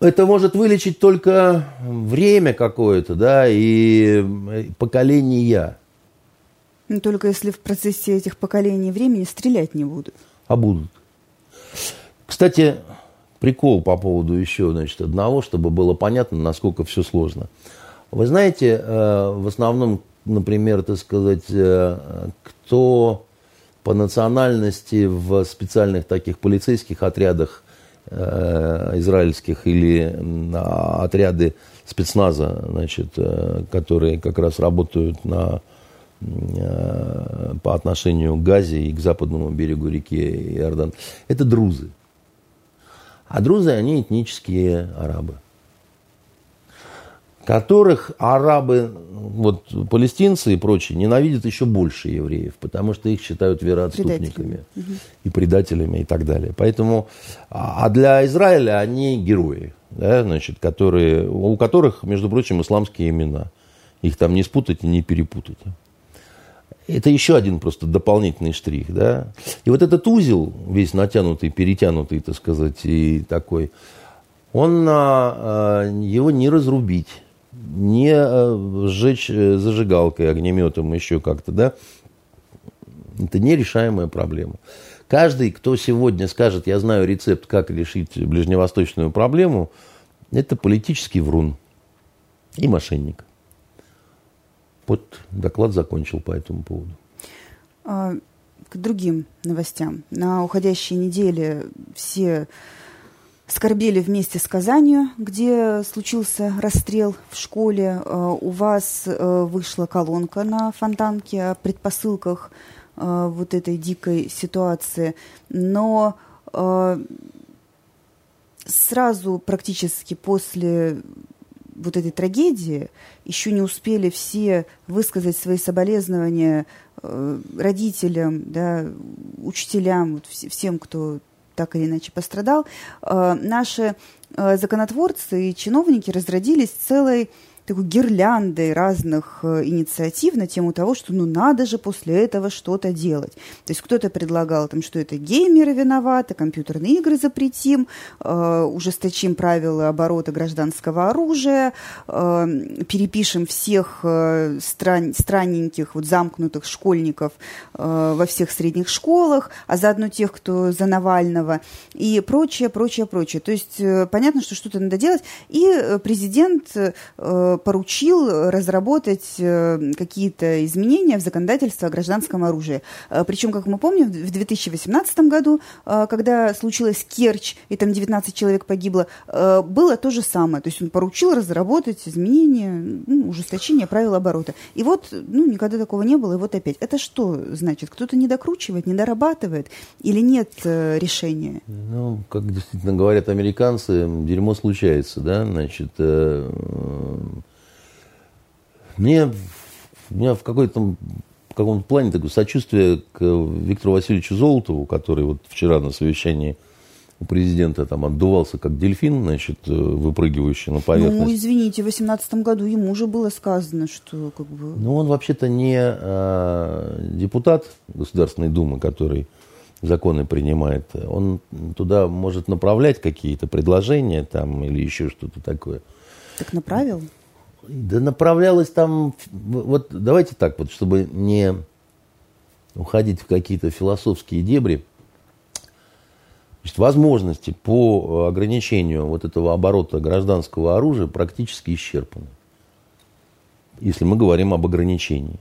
Это может вылечить только время какое-то, да, и поколения. Но ну, только если в процессе этих поколений времени стрелять не будут. А будут. Кстати, прикол по поводу еще значит, одного, чтобы было понятно, насколько все сложно. Вы знаете, э, в основном, например, так сказать, э, кто по национальности в специальных таких полицейских отрядах э, израильских или отряды спецназа, значит, которые как раз работают на, по отношению к Газе и к западному берегу реки Иордан, это друзы. А друзы, они этнические арабы. Которых арабы, вот палестинцы и прочие, ненавидят еще больше евреев, потому что их считают вероотступниками предателями. и предателями и так далее. Поэтому, а, а для Израиля они герои, да, значит, которые, у которых, между прочим, исламские имена. Их там не спутать и не перепутать. Это еще один просто дополнительный штрих, да. И вот этот узел, весь натянутый, перетянутый, так сказать, и такой, он, а, его не разрубить, не а, сжечь э, зажигалкой, огнеметом, еще как-то, да. Это нерешаемая проблема. Каждый, кто сегодня скажет, я знаю рецепт, как решить ближневосточную проблему, это политический врун и мошенник. Вот доклад закончил по этому поводу. А, к другим новостям. На уходящей неделе все скорбели вместе с Казанью, где случился расстрел в школе. А, у вас а, вышла колонка на фонтанке о предпосылках вот этой дикой ситуации. Но сразу практически после вот этой трагедии еще не успели все высказать свои соболезнования э, родителям, да, учителям, вот всем, кто так или иначе пострадал, э, наши э, законотворцы и чиновники разродились целой такой гирляндой разных э, инициатив на тему того, что ну надо же после этого что-то делать. То есть кто-то предлагал, там, что это геймеры виноваты, компьютерные игры запретим, э, ужесточим правила оборота гражданского оружия, э, перепишем всех э, стран, странненьких, вот замкнутых школьников э, во всех средних школах, а заодно тех, кто за Навального и прочее, прочее, прочее. То есть э, понятно, что что-то надо делать. И э, президент э, поручил разработать какие-то изменения в законодательство о гражданском оружии. Причем, как мы помним, в 2018 году, когда случилась Керчь, и там 19 человек погибло, было то же самое. То есть он поручил разработать изменения, ну, ужесточение правил оборота. И вот, ну, никогда такого не было, и вот опять. Это что значит? Кто-то не докручивает, не дорабатывает или нет решения? Ну, как действительно говорят американцы, дерьмо случается, да, значит, э, мне, у меня в какой-то в каком-то плане такое сочувствие к Виктору Васильевичу Золотову, который вот вчера на совещании у президента там отдувался как дельфин, значит, э, выпрыгивающий на поверхность. Ну, извините, в 2018 году ему уже было сказано, что как бы... Ну, он вообще-то не э, депутат Государственной Думы, который законы принимает, он туда может направлять какие-то предложения там или еще что-то такое. Так направил? Да направлялось там, вот давайте так вот, чтобы не уходить в какие-то философские дебри, Значит, возможности по ограничению вот этого оборота гражданского оружия практически исчерпаны. Если мы говорим об ограничении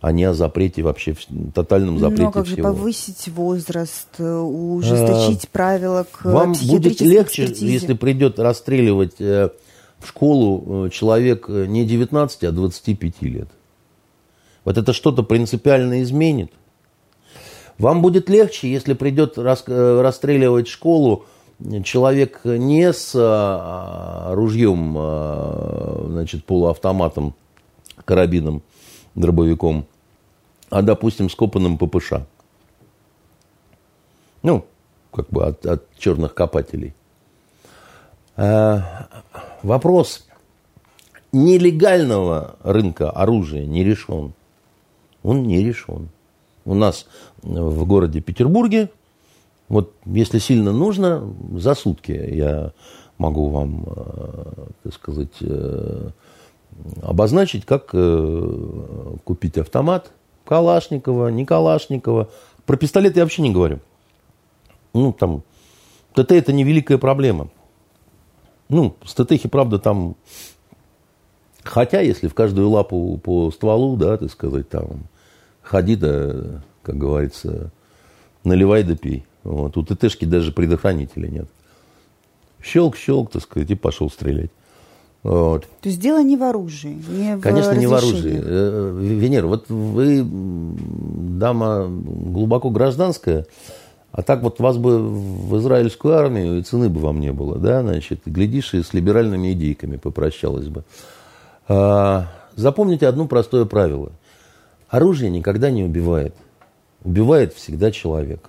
а не о запрете вообще, тотальном запрете Ну, а как всего. же повысить возраст, э, ужесточить а, правила к Вам будет легче, экспертизе. если придет расстреливать э, в школу э, человек не 19, а 25 лет. Вот это что-то принципиально изменит. Вам будет легче, если придет расстреливать школу человек не с ружьем, значит, полуавтоматом, карабином, дробовиком, а, допустим, с копанным ППШ. Ну, как бы от, от черных копателей. Вопрос нелегального рынка оружия не решен. Он не решен. У нас в городе Петербурге, вот если сильно нужно, за сутки я могу вам, э, так сказать, э, обозначить, как э, купить автомат Калашникова, не Калашникова. Про пистолет я вообще не говорю. Ну, там, ТТ это не великая проблема. Ну, с ТТХи, правда, там... Хотя, если в каждую лапу по стволу, да, так сказать, там, ходи да, как говорится, наливай да пей. Вот. У ТТшки даже предохранителя нет. Щелк-щелк, так сказать, и пошел стрелять. Вот. То есть дело не в оружии, не в Конечно, не в оружии. Э, Венера, вот вы дама глубоко гражданская, а так вот вас бы в израильскую армию и цены бы вам не было, да, значит, глядишь, и с либеральными идейками попрощалась бы. А, запомните одно простое правило. Оружие никогда не убивает. Убивает всегда человек.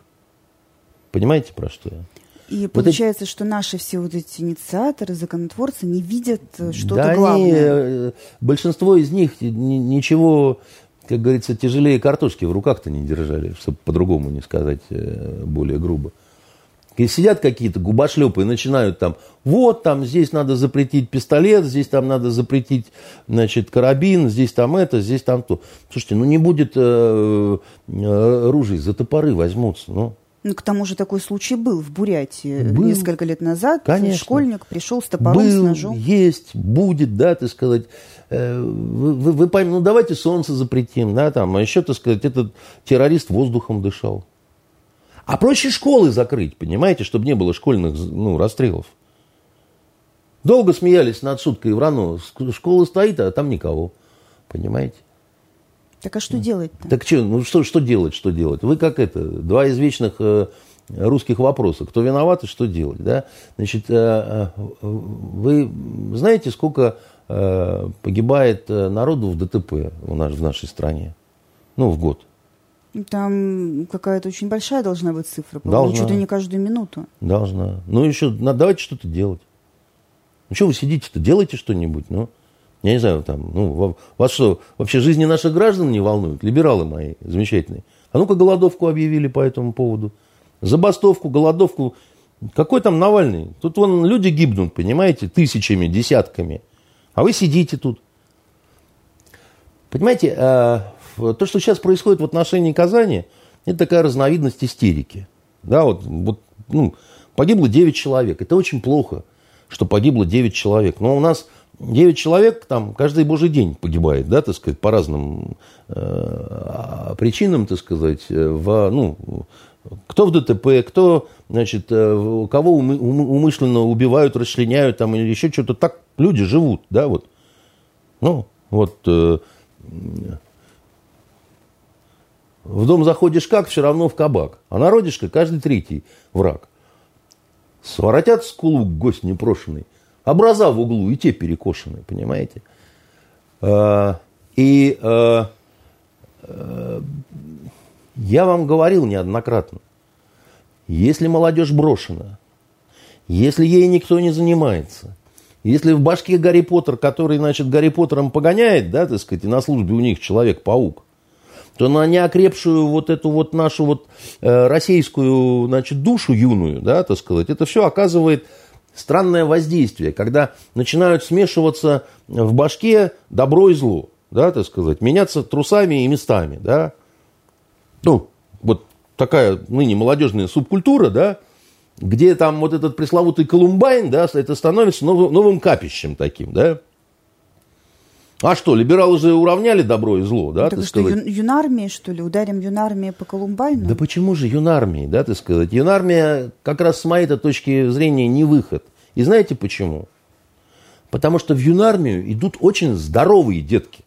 Понимаете, про что я? И вот получается, эти... что наши все вот эти инициаторы, законотворцы не видят э, что-то да главное. Они, э, большинство из них ничего, как говорится, тяжелее картошки в руках-то не держали, чтобы по-другому не сказать э, более грубо. И сидят какие-то губошлепы и начинают там, вот там здесь надо запретить пистолет, здесь там надо запретить, значит, карабин, здесь там это, здесь там то. Слушайте, ну не будет э, э, ружей, за топоры возьмутся, ну. Ну, к тому же такой случай был в Бурятии был. несколько лет назад. Конечно. Школьник пришел с топором, был, с ножом. есть, будет, да, так сказать. Э, вы, вы, вы поймите, ну давайте солнце запретим, да, там, а еще, так сказать, этот террорист воздухом дышал. А проще школы закрыть, понимаете, чтобы не было школьных ну, расстрелов. Долго смеялись над шуткой в РАНО. Школа стоит, а там никого. Понимаете? Так а что делать-то? Так что, ну что, что делать, что делать? Вы как это, два из вечных э, русских вопроса. Кто виноват и что делать, да? Значит, э, э, вы знаете, сколько погибает э, народу в ДТП у нас, в нашей стране? Ну, в год. Там какая-то очень большая должна быть цифра. Должна. Чуть ли не каждую минуту. Должна. Ну, еще надо, давайте что-то делать. Ну, что вы сидите-то? Делайте что-нибудь, ну. Я не знаю, там, ну, вас что, вообще жизни наших граждан не волнуют? Либералы мои, замечательные. А ну-ка голодовку объявили по этому поводу. Забастовку, голодовку. Какой там Навальный? Тут вон люди гибнут, понимаете, тысячами, десятками. А вы сидите тут. Понимаете, а, то, что сейчас происходит в отношении Казани, это такая разновидность истерики. Да, вот, вот ну, погибло 9 человек. Это очень плохо, что погибло 9 человек. Но у нас 9 человек там каждый божий день погибает, да, так сказать, по разным э, причинам, так сказать, в, ну, кто в ДТП, кто, значит, э, кого умышленно убивают, расчленяют, там, или еще что-то. Так люди живут, да, вот. Ну, вот э, в дом заходишь как, все равно в кабак. А народишко каждый третий враг. Своротят скулу гость непрошенный. Образа в углу и те перекошены, понимаете? А, и а, а, я вам говорил неоднократно, если молодежь брошена, если ей никто не занимается, если в башке Гарри Поттер, который, значит, Гарри Поттером погоняет, да, так сказать, и на службе у них Человек-паук, то на неокрепшую вот эту вот нашу вот э, российскую, значит, душу юную, да, так сказать, это все оказывает странное воздействие, когда начинают смешиваться в башке добро и зло, да, так сказать, меняться трусами и местами, да. Ну, вот такая ныне молодежная субкультура, да, где там вот этот пресловутый Колумбайн, да, это становится новым, новым капищем таким, да. А что, либералы же уравняли добро и зло, да? Так что, сказать? юнармии, что ли? Ударим юнармии по Колумбайну? Да почему же юнармии, да, ты сказать? Юнармия как раз с моей точки зрения не выход. И знаете почему? Потому что в юнармию идут очень здоровые детки.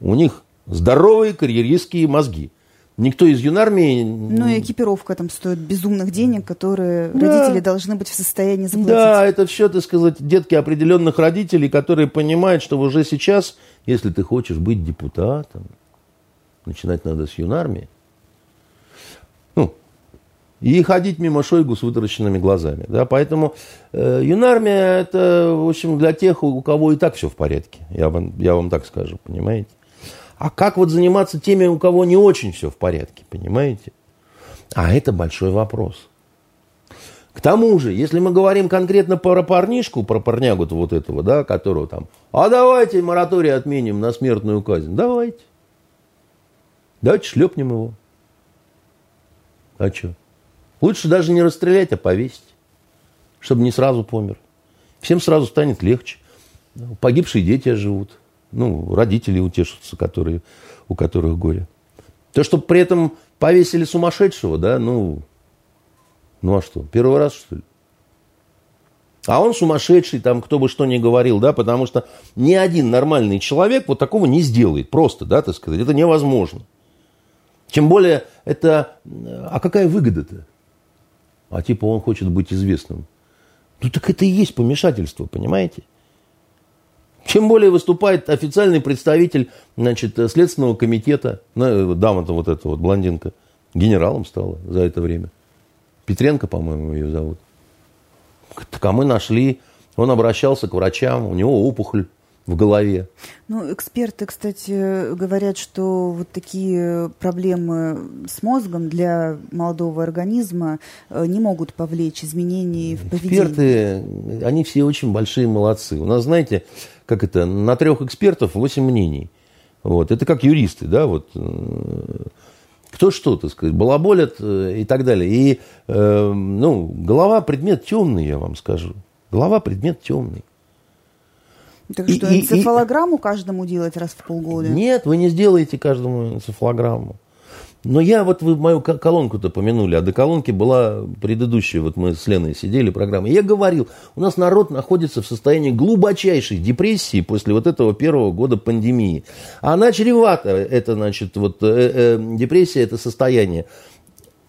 У них здоровые карьеристские мозги. Никто из юнармии... Ну и экипировка там стоит безумных денег, которые да. родители должны быть в состоянии заплатить. Да, это все, так сказать, детки определенных родителей, которые понимают, что уже сейчас, если ты хочешь быть депутатом, начинать надо с юнармии. Ну, и ходить мимо Шойгу с вытаращенными глазами. Да? Поэтому э, юнармия это, в общем, для тех, у кого и так все в порядке. Я вам, я вам так скажу, понимаете? А как вот заниматься теми, у кого не очень все в порядке, понимаете? А это большой вопрос. К тому же, если мы говорим конкретно про парнишку, про парнягу вот этого, да, которого там, а давайте мораторий отменим на смертную казнь. Давайте. Давайте шлепнем его. А что? Лучше даже не расстрелять, а повесить. Чтобы не сразу помер. Всем сразу станет легче. Погибшие дети оживут ну, родители утешатся, которые, у которых горе. То, что при этом повесили сумасшедшего, да, ну, ну а что, первый раз, что ли? А он сумасшедший, там, кто бы что ни говорил, да, потому что ни один нормальный человек вот такого не сделает, просто, да, так сказать, это невозможно. Тем более, это, а какая выгода-то? А типа он хочет быть известным. Ну так это и есть помешательство, понимаете? Чем более выступает официальный представитель значит, Следственного комитета, ну, дама-то вот эта вот блондинка, генералом стала за это время. Петренко, по-моему, ее зовут. Так а мы нашли, он обращался к врачам, у него опухоль в голове. Ну, эксперты, кстати, говорят, что вот такие проблемы с мозгом для молодого организма э, не могут повлечь изменений в поведении. Эксперты, они все очень большие молодцы. У нас, знаете, как это, на трех экспертов восемь мнений. Вот. Это как юристы, да, вот. Э, кто что, так сказать, балаболят э, и так далее. И, э, ну, голова предмет темный, я вам скажу. Голова предмет темный. Так и, что, энцефалограмму и, каждому делать раз в полгода? Нет, вы не сделаете каждому энцефалограмму. Но я, вот вы мою колонку-то помянули, а до колонки была предыдущая, вот мы с Леной сидели, программа. Я говорил, у нас народ находится в состоянии глубочайшей депрессии после вот этого первого года пандемии. А она чревата, это, значит, вот э, э, депрессия, это состояние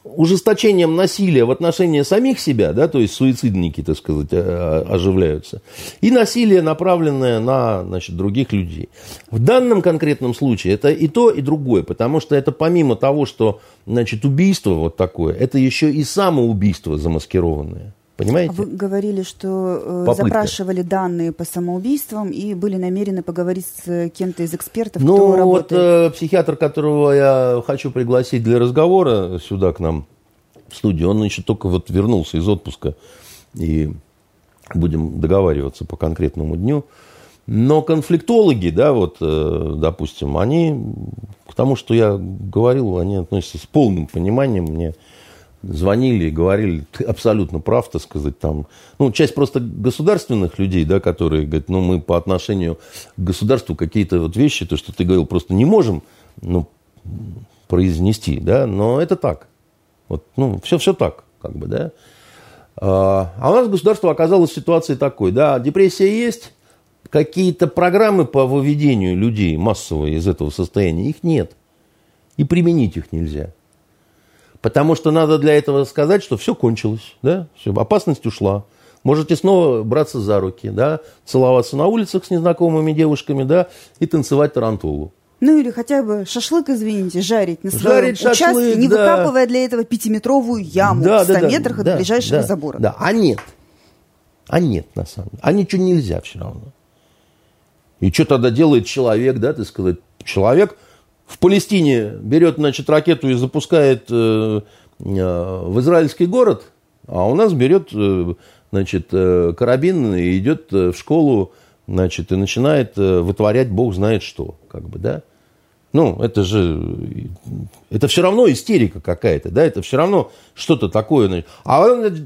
ужесточением насилия в отношении самих себя, да, то есть суицидники, так сказать, оживляются, и насилие, направленное на значит, других людей. В данном конкретном случае это и то, и другое, потому что это помимо того, что значит, убийство вот такое, это еще и самоубийство замаскированное. Понимаете? Вы говорили, что э, запрашивали данные по самоубийствам и были намерены поговорить с э, кем-то из экспертов, ну, кто вот работает. Э, психиатр, которого я хочу пригласить для разговора сюда к нам в студию, он еще только вот вернулся из отпуска и будем договариваться по конкретному дню. Но конфликтологи, да, вот, э, допустим, они к тому, что я говорил, они относятся с полным пониманием. Мне звонили и говорили, ты абсолютно прав, так сказать, там. Ну, часть просто государственных людей, да, которые говорят, ну, мы по отношению к государству какие-то вот вещи, то, что ты говорил, просто не можем, ну, произнести, да, но это так. Вот, ну, все, все так, как бы, да. А, а у нас государство оказалось в ситуации такой, да, депрессия есть, какие-то программы по выведению людей массовые из этого состояния, их нет. И применить их нельзя. Потому что надо для этого сказать, что все кончилось, да, все, опасность ушла. Можете снова браться за руки, да, целоваться на улицах с незнакомыми девушками, да, и танцевать тарантулу. Ну или хотя бы шашлык, извините, жарить на своем жарить участке, шашлык, не да. выкапывая для этого пятиметровую яму да, в 100 да, метрах да, от ближайшего да, забора. Да, а нет. А нет, на самом деле. А ничего нельзя все равно. И что тогда делает человек, да, ты сказать, человек в Палестине берет, значит, ракету и запускает э, э, в израильский город, а у нас берет, э, значит, карабин и идет в школу, значит, и начинает вытворять бог знает что, как бы, да. Ну, это же, это все равно истерика какая-то, да, это все равно что-то такое. А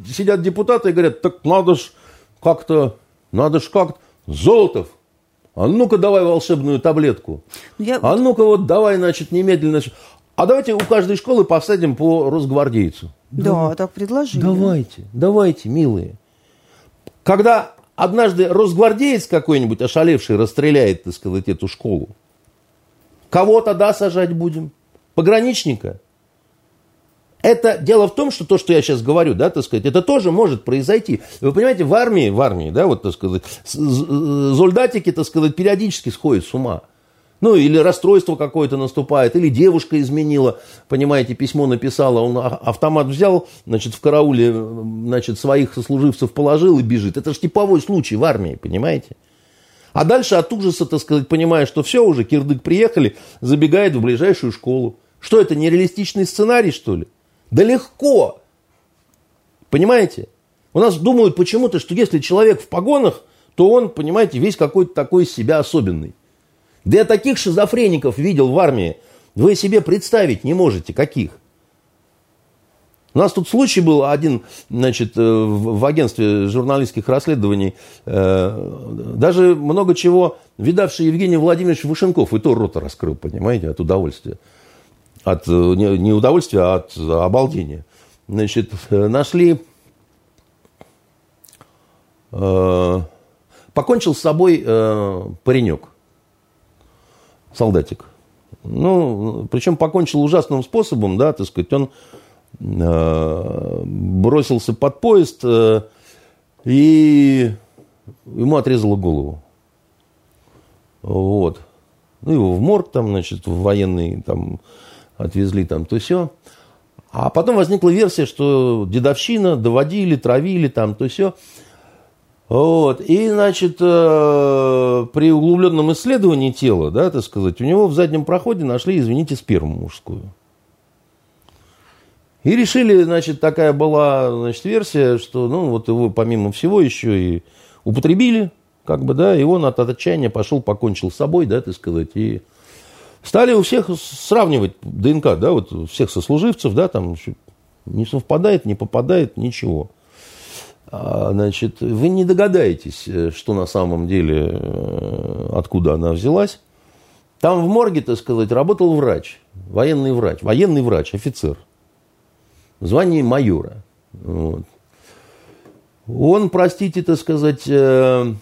сидят депутаты и говорят, так надо ж как-то, надо ж как-то, Золотов, а ну-ка давай волшебную таблетку. Ну, я... А ну-ка вот давай, значит, немедленно. А давайте у каждой школы посадим по росгвардейцу. Да, давай. так предложили. Давайте, давайте, милые. Когда однажды росгвардеец какой-нибудь ошалевший расстреляет, так сказать, эту школу, Кого тогда сажать будем? Пограничника? Это дело в том, что то, что я сейчас говорю, да, так сказать, это тоже может произойти. Вы понимаете, в армии, в армии, да, вот, так сказать, солдатики, так сказать, периодически сходят с ума. Ну, или расстройство какое-то наступает, или девушка изменила, понимаете, письмо написала, он а, автомат взял, значит, в карауле, значит, своих сослуживцев положил и бежит. Это же типовой случай в армии, понимаете? А дальше от ужаса, так сказать, понимая, что все, уже кирдык приехали, забегает в ближайшую школу. Что это, нереалистичный сценарий, что ли? Да легко. Понимаете? У нас думают почему-то, что если человек в погонах, то он, понимаете, весь какой-то такой себя особенный. Да я таких шизофреников видел в армии, вы себе представить не можете, каких. У нас тут случай был один, значит, э, в агентстве журналистских расследований, э, даже много чего видавший Евгений Владимирович Вышенков и то рота раскрыл, понимаете, от удовольствия. От, э, не удовольствия, а от обалдения. Значит, нашли, покончил с собой паренек, солдатик. Ну, причем покончил ужасным способом, да, так сказать, он Э, бросился под поезд э, и ему отрезало голову. Вот. Ну, его в морг там, значит, в военный там отвезли там то все. А потом возникла версия, что дедовщина, доводили, травили там то все. Вот. И, значит, э, при углубленном исследовании тела, да, так сказать, у него в заднем проходе нашли, извините, сперму мужскую. И решили, значит, такая была, значит, версия, что, ну, вот его помимо всего еще и употребили, как бы, да, и он от, от отчаяния пошел, покончил с собой, да, так сказать, и стали у всех сравнивать ДНК, да, вот всех сослуживцев, да, там не совпадает, не попадает, ничего. А, значит, вы не догадаетесь, э, что на самом деле, э, откуда она взялась. Там в морге, так сказать, работал врач, военный врач, военный врач, офицер звание майора. Вот. Он, простите, так сказать, э,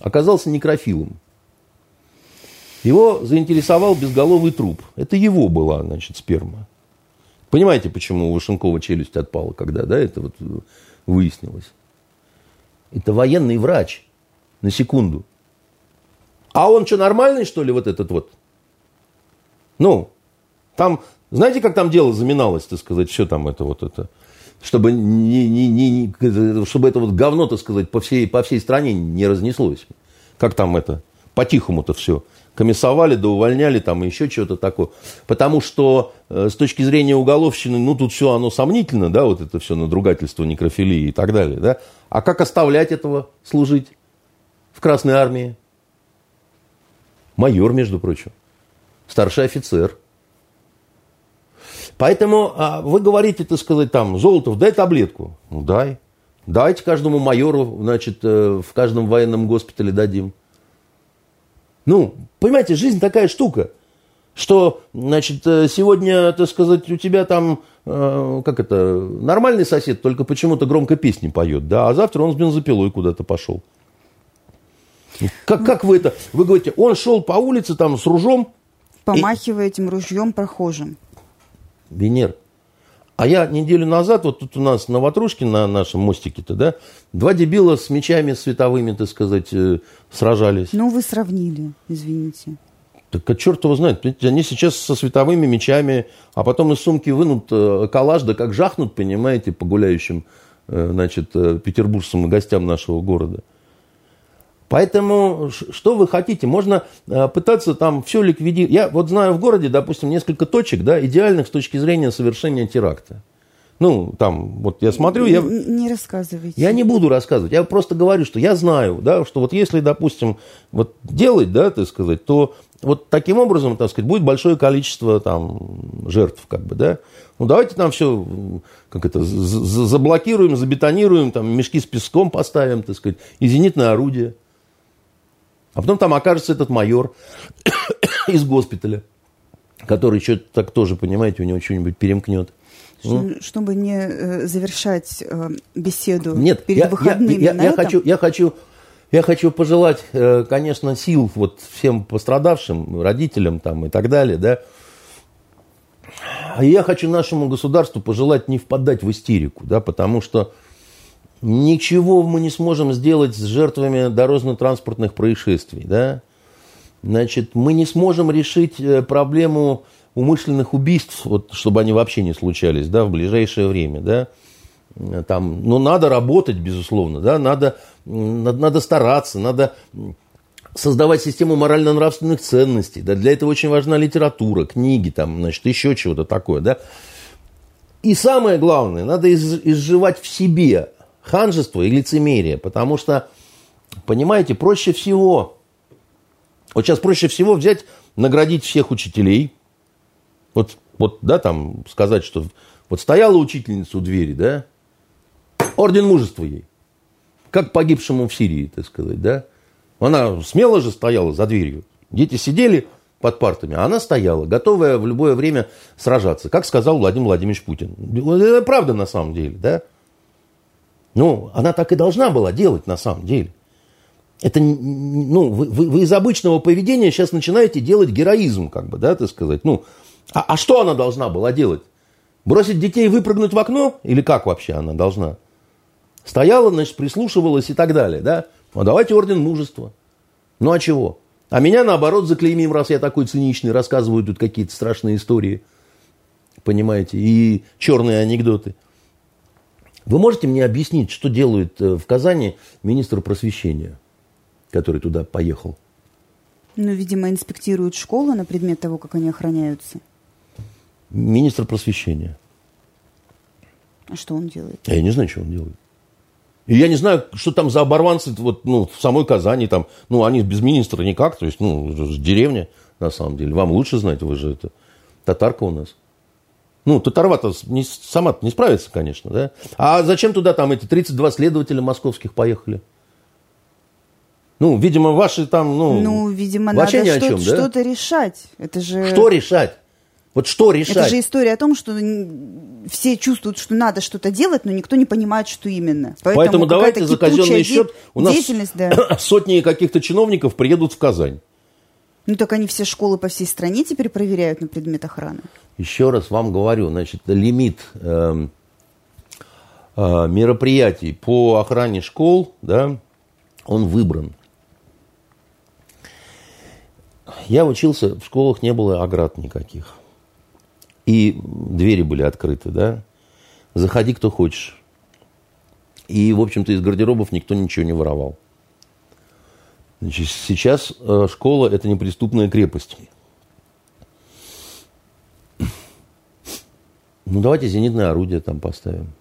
оказался некрофилом. Его заинтересовал безголовый труп. Это его была, значит, сперма. Понимаете, почему у Вашенкова челюсть отпала, когда, да, это вот выяснилось? Это военный врач, на секунду. А он что, нормальный, что ли, вот этот вот? Ну, там знаете, как там дело заминалось, так сказать, все там это вот это, чтобы, не, не, не, чтобы это вот говно, так сказать, по всей, по всей стране не разнеслось. Как там это, по-тихому-то все. Комиссовали, да увольняли там еще что-то такое. Потому что э, с точки зрения уголовщины, ну тут все оно сомнительно, да, вот это все надругательство, некрофилии и так далее, да. А как оставлять этого служить в Красной Армии? Майор, между прочим. Старший офицер. Поэтому а, вы говорите, так сказать, там, Золотов, дай таблетку. Ну, дай. Дайте каждому майору, значит, э, в каждом военном госпитале дадим. Ну, понимаете, жизнь такая штука, что, значит, э, сегодня, так сказать, у тебя там, э, как это, нормальный сосед, только почему-то громко песни поет, да, а завтра он с бензопилой куда-то пошел. Как, как вы это, вы говорите, он шел по улице там с ружом. Помахивая и... этим ружьем прохожим. Венер, а я неделю назад, вот тут у нас на Ватрушке, на нашем мостике-то, да, два дебила с мечами световыми, так сказать, э, сражались. Ну, вы сравнили, извините. Так а черт его знает. Они сейчас со световыми мечами, а потом из сумки вынут э, калаш, да как жахнут, понимаете, по гуляющим, э, значит, петербургским гостям нашего города. Поэтому что вы хотите? Можно э, пытаться там все ликвидировать. Я вот знаю в городе, допустим, несколько точек, да, идеальных с точки зрения совершения теракта. Ну, там, вот я смотрю, я... Не рассказывайте. Я не буду рассказывать. Я просто говорю, что я знаю, да, что вот если, допустим, вот делать, да, так сказать, то вот таким образом, так сказать, будет большое количество там жертв, как бы, да. Ну, давайте там все, как это, заблокируем, забетонируем, там мешки с песком поставим, так сказать, и зенитное орудие. А потом там окажется этот майор из госпиталя, который что-то так тоже, понимаете, у него что-нибудь перемкнет. Ну. Чтобы не э, завершать э, беседу Нет, перед я, выходными. Я, я, я, хочу, я, хочу, я хочу пожелать, э, конечно, сил вот всем пострадавшим, родителям там и так далее, да. А я хочу нашему государству пожелать не впадать в истерику, да, потому что Ничего мы не сможем сделать с жертвами дорожно-транспортных происшествий. Да? Значит, мы не сможем решить э, проблему умышленных убийств, вот, чтобы они вообще не случались да, в ближайшее время. Да? Там, ну, надо работать, безусловно, да? надо, надо, надо стараться, надо создавать систему морально-нравственных ценностей. Да? Для этого очень важна литература, книги, там, значит, еще чего-то такое. Да? И самое главное, надо из, изживать в себе ханжество и лицемерие. Потому что, понимаете, проще всего, вот сейчас проще всего взять, наградить всех учителей. Вот, вот да, там сказать, что вот стояла учительница у двери, да, орден мужества ей. Как погибшему в Сирии, так сказать, да. Она смело же стояла за дверью. Дети сидели под партами, а она стояла, готовая в любое время сражаться, как сказал Владимир Владимирович Путин. Это правда на самом деле, да? Ну, она так и должна была делать на самом деле. Это, ну, вы, вы, вы из обычного поведения сейчас начинаете делать героизм, как бы, да, так сказать. Ну, а, а что она должна была делать? Бросить детей выпрыгнуть в окно? Или как вообще она должна? Стояла, значит, прислушивалась и так далее, да? А давайте орден мужества. Ну, а чего? А меня, наоборот, заклеймим, раз я такой циничный, рассказываю тут какие-то страшные истории, понимаете, и черные анекдоты. Вы можете мне объяснить, что делает э, в Казани министр просвещения, который туда поехал? Ну, видимо, инспектирует школы на предмет того, как они охраняются. Министр просвещения. А что он делает? Я не знаю, что он делает. И я не знаю, что там за оборванцы вот, ну, в самой Казани. Там, ну, они без министра никак. То есть, ну, деревня, на самом деле. Вам лучше знать, вы же это татарка у нас. Ну, Татарва-то не, сама не справится, конечно, да? А зачем туда там эти 32 следователя московских поехали? Ну, видимо, ваши там, ну... Ну, видимо, надо что-то, чем, да? что-то решать. Это же... Что решать? Вот что решать? Это же история о том, что все чувствуют, что надо что-то делать, но никто не понимает, что именно. Поэтому, Поэтому давайте за казенный счет у нас да. сотни каких-то чиновников приедут в Казань. Ну так они все школы по всей стране теперь проверяют на предмет охраны. Еще раз вам говорю, значит, лимит э, э, мероприятий по охране школ, да, он выбран. Я учился, в школах не было оград никаких. И двери были открыты, да. Заходи, кто хочешь. И, в общем-то, из гардеробов никто ничего не воровал. Значит, сейчас э, школа – это неприступная крепость. Ну, давайте зенитное орудие там поставим.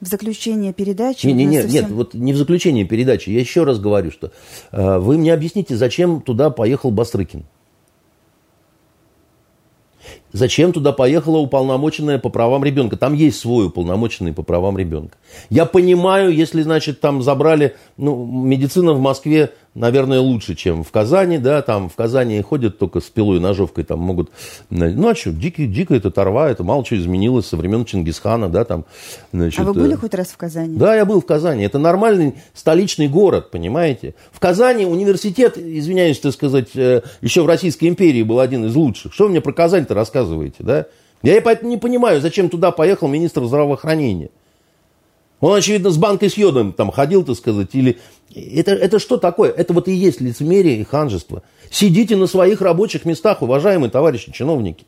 В заключение передачи... Не, не, не, совсем... Нет, вот не в заключение передачи. Я еще раз говорю, что э, вы мне объясните, зачем туда поехал Бастрыкин. Зачем туда поехала уполномоченная по правам ребенка? Там есть свой уполномоченный по правам ребенка. Я понимаю, если, значит, там забрали, ну, медицина в Москве наверное, лучше, чем в Казани, да, там в Казани ходят только с пилой и ножовкой, там могут, ну, а что, дикий, дикая это торва, это мало что изменилось со времен Чингисхана, да, там, значит, А вы были э... хоть раз в Казани? Да, я был в Казани, это нормальный столичный город, понимаете. В Казани университет, извиняюсь, так сказать, э, еще в Российской империи был один из лучших. Что вы мне про Казань-то рассказываете, да? Я поэтому не понимаю, зачем туда поехал министр здравоохранения. Он, очевидно, с банкой с йодом там ходил, так сказать, или... Это, это что такое? Это вот и есть лицемерие и ханжество. Сидите на своих рабочих местах, уважаемые товарищи чиновники.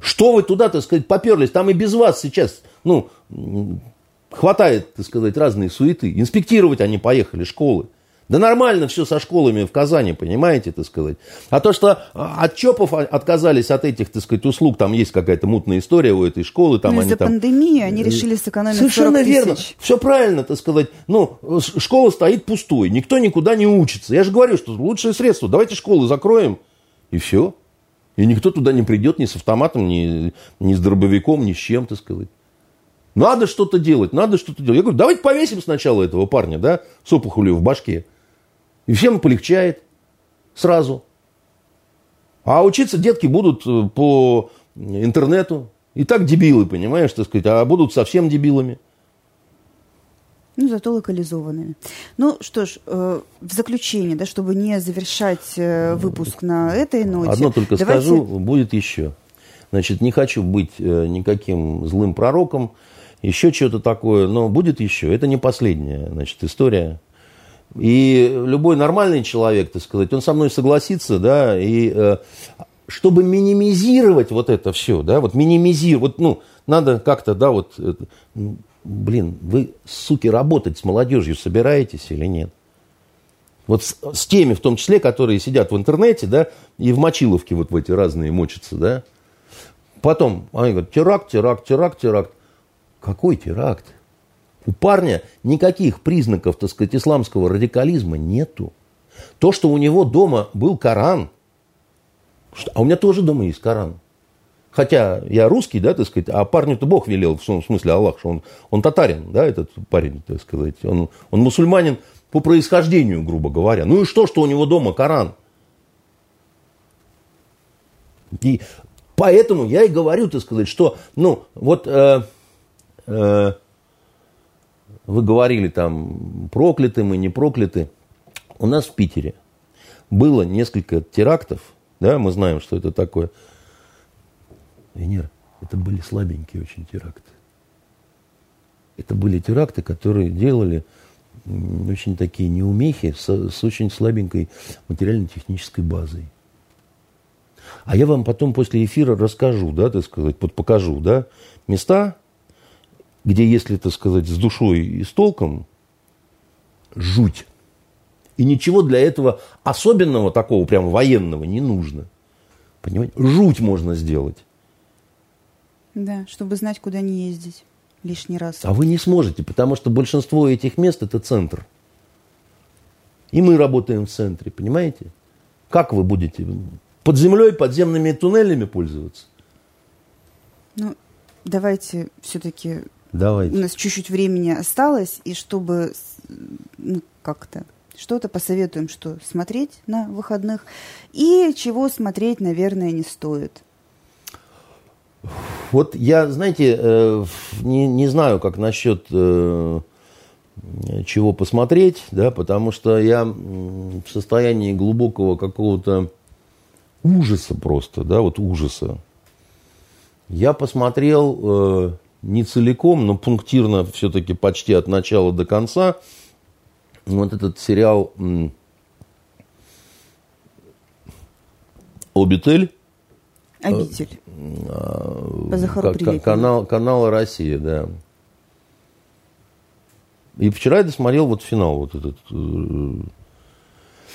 Что вы туда, так сказать, поперлись? Там и без вас сейчас, ну, хватает, так сказать, разные суеты. Инспектировать они поехали, школы. Да нормально все со школами в Казани, понимаете, так сказать. А то, что от ЧОПов отказались от этих, так сказать, услуг, там есть какая-то мутная история у этой школы. Там Но из-за там... пандемии они решили сэкономить Совершенно 40 тысяч. верно. Все правильно, так сказать. Ну, школа стоит пустой, никто никуда не учится. Я же говорю, что лучшее средство, давайте школы закроем, и все. И никто туда не придет ни с автоматом, ни, ни с дробовиком, ни с чем, так сказать. Надо что-то делать, надо что-то делать. Я говорю, давайте повесим сначала этого парня, да, с опухолью в башке. И всем полегчает сразу. А учиться детки будут э, по интернету. И так дебилы, понимаешь, так сказать, а будут совсем дебилами. Ну, зато локализованными. Ну, что ж, э, в заключение, да, чтобы не завершать э, выпуск на этой ноте. Одно только давайте... скажу, будет еще. Значит, не хочу быть э, никаким злым пророком, еще что-то такое, но будет еще. Это не последняя, значит, история и любой нормальный человек, так сказать, он со мной согласится, да, и э, чтобы минимизировать вот это все, да, вот минимизировать, вот, ну, надо как-то, да, вот, это, блин, вы, суки, работать с молодежью собираетесь или нет? Вот с, с теми, в том числе, которые сидят в интернете, да, и в мочиловке вот в эти разные мочатся, да. Потом они говорят, теракт, теракт, теракт, теракт. Какой теракт? У парня никаких признаков, так сказать, исламского радикализма нету. То, что у него дома был Коран, а у меня тоже дома есть Коран. Хотя я русский, да, так сказать, а парню-то Бог велел, в смысле Аллах, что он, он татарин, да, этот парень, так сказать. Он, он мусульманин по происхождению, грубо говоря. Ну и что, что у него дома Коран? И поэтому я и говорю, так сказать, что, ну, вот... Э, э, вы говорили там, прокляты мы, не прокляты. У нас в Питере было несколько терактов, да, мы знаем, что это такое. Венера, это были слабенькие очень теракты. Это были теракты, которые делали очень такие неумехи с, с очень слабенькой материально-технической базой. А я вам потом после эфира расскажу, да, так сказать, вот покажу, да, места, где, если, так сказать, с душой и с толком, жуть. И ничего для этого особенного такого прям военного не нужно. Понимаете? Жуть можно сделать. Да, чтобы знать, куда не ездить лишний раз. А вы не сможете, потому что большинство этих мест это центр. И мы работаем в центре, понимаете? Как вы будете под землей, подземными туннелями пользоваться? Ну, давайте все-таки Давайте. У нас чуть-чуть времени осталось, и чтобы ну, как-то что-то посоветуем, что смотреть на выходных, и чего смотреть, наверное, не стоит. Вот я, знаете, э, не, не знаю, как насчет э, чего посмотреть, да, потому что я в состоянии глубокого какого-то ужаса просто, да, вот ужаса. Я посмотрел э, не целиком, но пунктирно все-таки почти от начала до конца. Вот этот сериал «Обитель». Обитель. По Захару к- канал, канал «Россия», да. И вчера я досмотрел вот финал вот этот.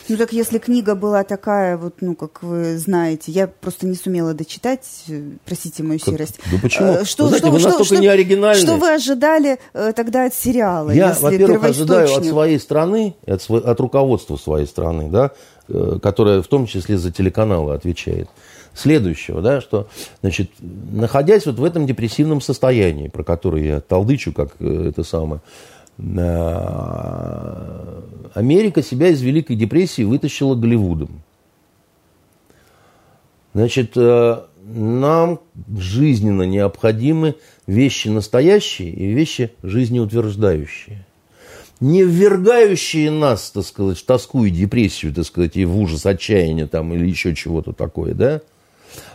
Э, Ну так если книга была такая, вот, ну, как вы знаете, я просто не сумела дочитать, э, простите мою как? серость. Да почему? Что, вы знаете, что, вы настолько что, не оригинальны. Что вы ожидали э, тогда от сериала? Я, во-первых, ожидаю от своей страны, от, от руководства своей страны, да, э, которое в том числе за телеканалы отвечает следующего, да, что, значит, находясь вот в этом депрессивном состоянии, про которое я толдычу, как э, это самое, э, Америка себя из Великой депрессии вытащила Голливудом. Значит, э, нам жизненно необходимы вещи настоящие и вещи жизнеутверждающие. Не ввергающие нас, так сказать, в тоску и депрессию, так сказать, и в ужас, отчаяние там или еще чего-то такое, да,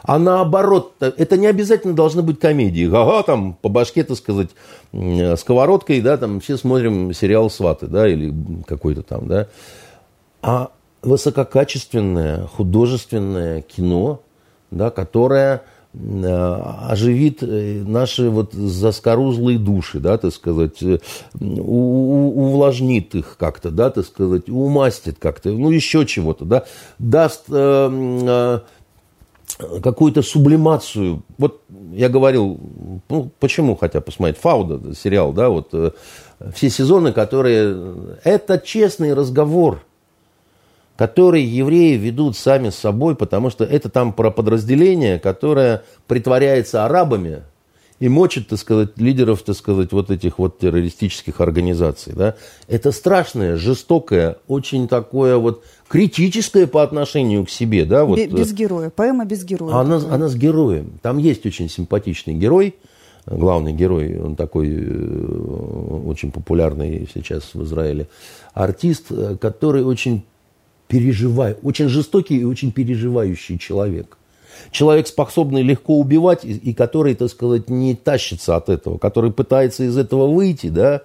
а наоборот, это не обязательно должны быть комедии. Ага, там по башке, так сказать, сковородкой, да, там все смотрим сериал «Сваты», да, или какой-то там, да. А высококачественное художественное кино, да, которое оживит э, наши вот заскорузлые души, да, так сказать, э, увлажнит их как-то, да, так сказать, умастит как-то, ну, еще чего-то, да, даст э, какую-то сублимацию. Вот я говорил, ну, почему хотя посмотреть, Фауда, сериал, да, вот э, все сезоны, которые... Это честный разговор, который евреи ведут сами с собой, потому что это там про подразделение, которое притворяется арабами, и мочит, так сказать, лидеров, так сказать, вот этих вот террористических организаций. Да? Это страшное, жестокое, очень такое вот критическое по отношению к себе. Да? Вот, без героя, поэма без героя. Она, она с героем. Там есть очень симпатичный герой, главный герой, он такой э, очень популярный сейчас в Израиле, артист, э, который очень переживает, очень жестокий и очень переживающий человек человек, способный легко убивать и, и который, так сказать, не тащится от этого, который пытается из этого выйти, да,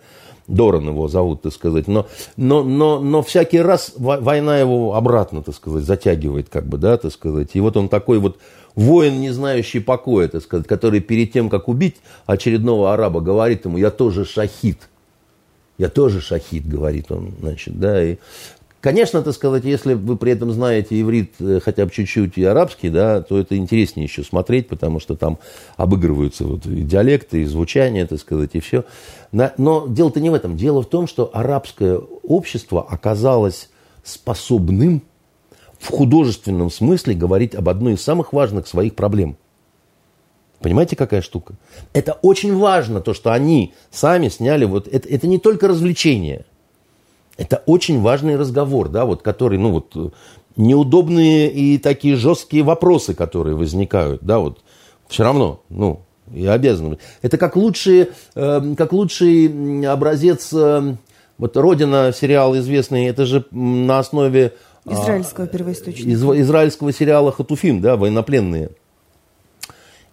Доран его зовут, так сказать, но, но, но, но всякий раз война его обратно, так сказать, затягивает, как бы, да, так сказать. И вот он такой вот воин, не знающий покоя, так сказать, который перед тем, как убить очередного араба, говорит ему, я тоже шахид. Я тоже шахид, говорит он, значит, да, и Конечно, так сказать, если вы при этом знаете иврит э, хотя бы чуть-чуть и арабский, да, то это интереснее еще смотреть, потому что там обыгрываются вот и диалекты, и звучание, так сказать, и все. Но дело-то не в этом. Дело в том, что арабское общество оказалось способным в художественном смысле говорить об одной из самых важных своих проблем. Понимаете, какая штука? Это очень важно, то, что они сами сняли. Вот это, это не только развлечение – это очень важный разговор, да, вот, который, ну, вот, неудобные и такие жесткие вопросы, которые возникают, да, вот, все равно, ну, и обязаны. Это как лучший, э, как лучший образец, э, вот «Родина» сериал известный, это же на основе... А, израильского первоисточника. Из, израильского сериала «Хатуфим», да, «Военнопленные».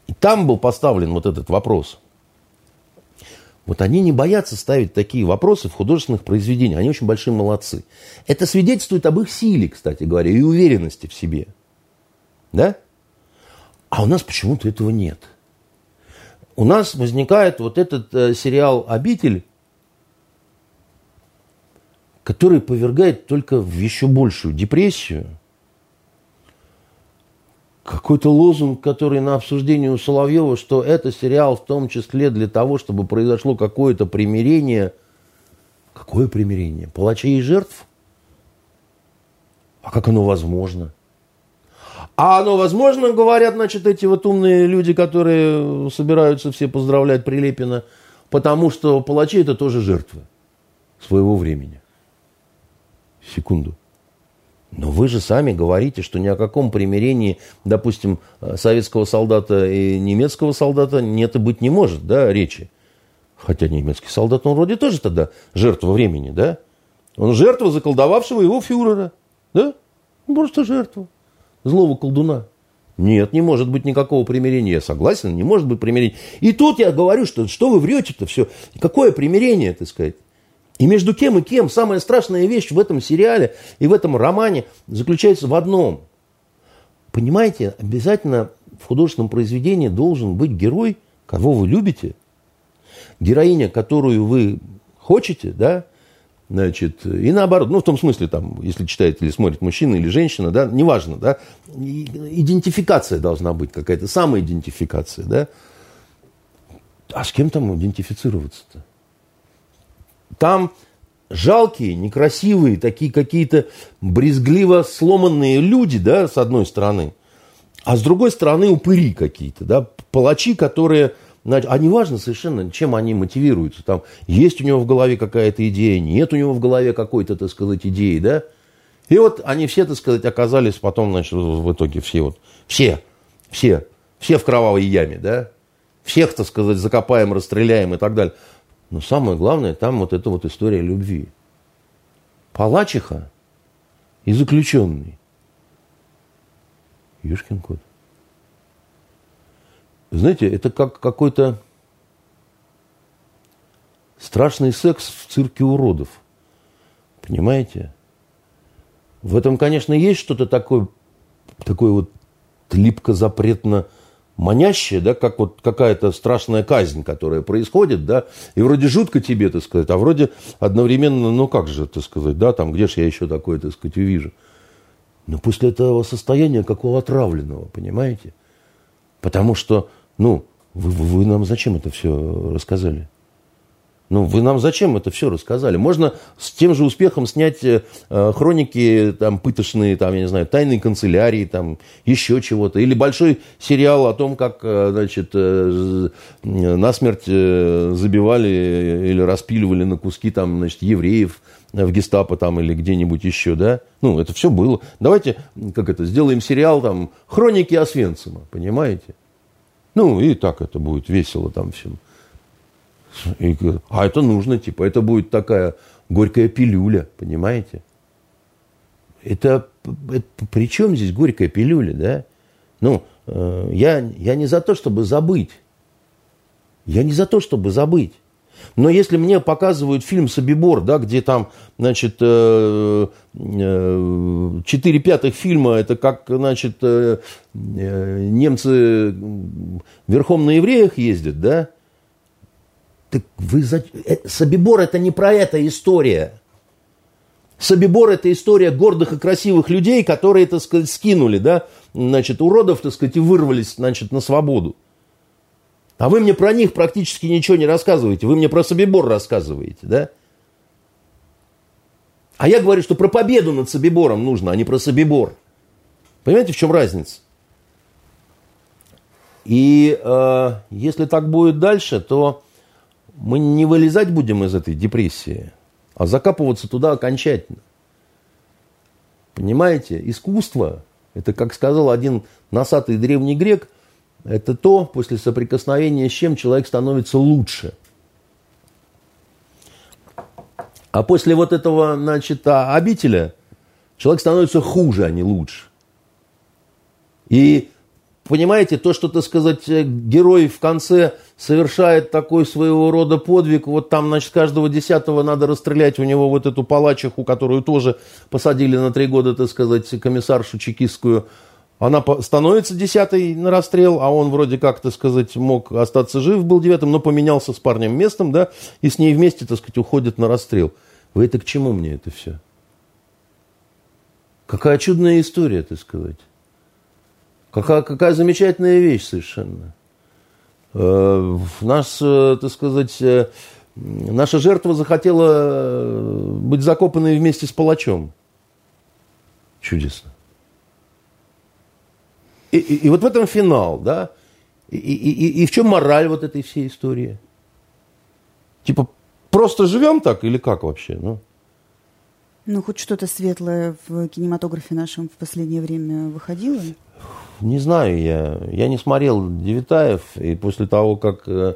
И там был поставлен вот этот вопрос – вот они не боятся ставить такие вопросы в художественных произведениях. Они очень большие молодцы. Это свидетельствует об их силе, кстати говоря, и уверенности в себе. Да? А у нас почему-то этого нет. У нас возникает вот этот э, сериал «Обитель», который повергает только в еще большую депрессию – какой-то лозунг, который на обсуждении у Соловьева, что это сериал в том числе для того, чтобы произошло какое-то примирение. Какое примирение? Палачей и жертв? А как оно возможно? А оно возможно, говорят, значит, эти вот умные люди, которые собираются все поздравлять Прилепина, потому что палачи это тоже жертвы своего времени. Секунду. Но вы же сами говорите, что ни о каком примирении, допустим, советского солдата и немецкого солдата нет и быть не может, да, речи. Хотя немецкий солдат, он вроде тоже тогда жертва времени, да? Он жертва заколдовавшего его фюрера, да? Просто жертва злого колдуна. Нет, не может быть никакого примирения. Я согласен, не может быть примирения. И тут я говорю, что что вы врете-то все? Какое примирение, так сказать? И между кем и кем самая страшная вещь в этом сериале и в этом романе заключается в одном. Понимаете, обязательно в художественном произведении должен быть герой, кого вы любите, героиня, которую вы хотите, да, Значит, и наоборот, ну, в том смысле, там, если читает или смотрит мужчина или женщина, да, неважно, да, идентификация должна быть какая-то, самоидентификация, да. А с кем там идентифицироваться-то? Там жалкие, некрасивые, такие какие-то брезгливо сломанные люди, да, с одной стороны, а с другой стороны упыри какие-то, да, палачи, которые, а неважно совершенно, чем они мотивируются, там, есть у него в голове какая-то идея, нет у него в голове какой-то, так сказать, идеи, да, и вот они все, так сказать, оказались потом, значит, в итоге все вот, все, все, все в кровавой яме, да, всех, так сказать, закопаем, расстреляем и так далее. Но самое главное, там вот эта вот история любви. Палачиха и заключенный. Юшкин кот. Знаете, это как какой-то страшный секс в цирке уродов. Понимаете? В этом, конечно, есть что-то такое, такое вот липко-запретно манящее, да, как вот какая-то страшная казнь, которая происходит, да, и вроде жутко тебе, так сказать, а вроде одновременно, ну как же, так сказать, да, там, где же я еще такое, так сказать, увижу. Но после этого состояния какого отравленного, понимаете? Потому что, ну, вы, вы нам зачем это все рассказали? Ну, вы нам зачем это все рассказали? Можно с тем же успехом снять э, хроники там, пыточные, там, я не знаю, тайные канцелярии, там, еще чего-то. Или большой сериал о том, как э, значит, э, насмерть э, забивали или распиливали на куски там, значит, евреев в гестапо там, или где-нибудь еще, да? Ну, это все было. Давайте, как это, сделаем сериал там «Хроники Освенцима», понимаете? Ну, и так это будет весело там всем. И, а это нужно, типа, это будет такая горькая пилюля, понимаете? Это, это при чем здесь горькая пилюля, да? Ну, э, я, я не за то, чтобы забыть. Я не за то, чтобы забыть. Но если мне показывают фильм «Собибор», да, где там, значит, э, э, четыре пятых фильма, это как, значит, э, немцы верхом на евреях ездят, да, так вы за... Собибор это не про это история. Собибор это история гордых и красивых людей, которые, так сказать, скинули, да, значит, уродов, так сказать, и вырвались, значит, на свободу. А вы мне про них практически ничего не рассказываете. Вы мне про Собибор рассказываете, да? А я говорю, что про победу над Собибором нужно, а не про Собибор. Понимаете, в чем разница? И э, если так будет дальше, то мы не вылезать будем из этой депрессии, а закапываться туда окончательно. Понимаете, искусство, это, как сказал один носатый древний грек, это то, после соприкосновения с чем человек становится лучше. А после вот этого, значит, обителя человек становится хуже, а не лучше. И понимаете, то, что, так сказать, э, герой в конце совершает такой своего рода подвиг, вот там, значит, каждого десятого надо расстрелять у него вот эту палачиху, которую тоже посадили на три года, так сказать, комиссаршу чекистскую, она становится десятой на расстрел, а он вроде как, так сказать, мог остаться жив, был девятым, но поменялся с парнем местом, да, и с ней вместе, так сказать, уходит на расстрел. Вы это к чему мне это все? Какая чудная история, так сказать. Какая, какая замечательная вещь совершенно. Э, нас, э, так сказать, э, наша жертва захотела быть закопанной вместе с палачом. Чудесно. И, и, и вот в этом финал, да? И, и, и, и в чем мораль вот этой всей истории? Типа, просто живем так или как вообще? Ну, ну хоть что-то светлое в кинематографе нашем в последнее время выходило? Не знаю я. Я не смотрел Девитаев, и после того, как э,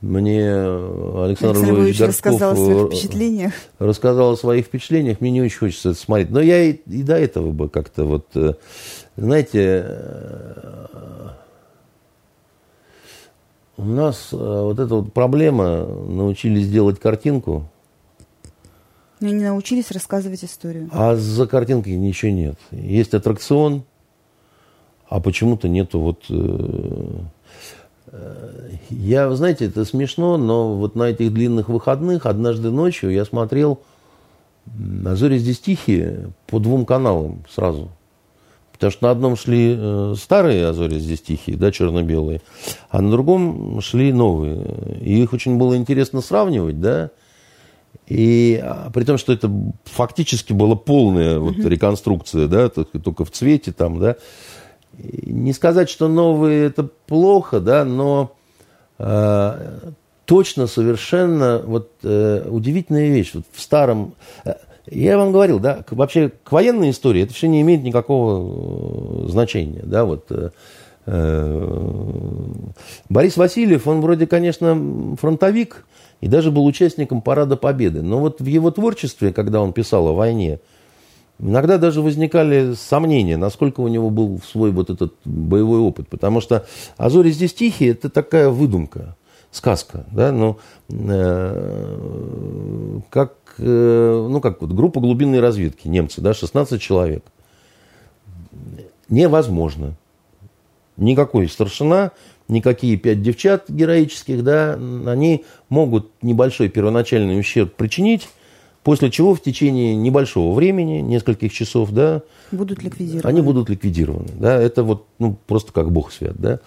мне Александр, Александр Львович рассказал о своих впечатлениях. Рассказал о своих впечатлениях, мне не очень хочется это смотреть. Но я и, и до этого бы как-то вот, э, знаете, э, у нас вот эта вот проблема, научились делать картинку. Но не научились рассказывать историю. А за картинкой ничего нет. Есть аттракцион, а почему-то нету вот... Э, э, я, знаете, это смешно, но вот на этих длинных выходных однажды ночью я смотрел А зори здесь тихие по двум каналам сразу. Потому что на одном шли э, старые Азори здесь тихие, да, черно-белые, а на другом шли новые. И их очень было интересно сравнивать, да. И а, при том, что это фактически была полная вот, реконструкция, да, только в цвете там, да. Не сказать, что новые это плохо, да, но э, точно совершенно вот э, удивительная вещь. Вот в старом... Э, я вам говорил, да, вообще к военной истории это все не имеет никакого э, значения, да, вот... Э, Борис Васильев, он вроде, конечно, фронтовик и даже был участником Парада Победы. Но вот в его творчестве, когда он писал о войне, иногда даже возникали сомнения, насколько у него был свой вот этот боевой опыт. Потому что «Азори здесь тихие» – это такая выдумка сказка, да, но э, как, э, ну, как вот группа глубинной разведки, немцы, да, 16 человек. Невозможно. Никакой старшина, никакие пять девчат героических, да, они могут небольшой первоначальный ущерб причинить, после чего в течение небольшого времени, нескольких часов, да, будут ликвидированы. Они будут ликвидированы, да, это вот, ну, просто как бог свят, да.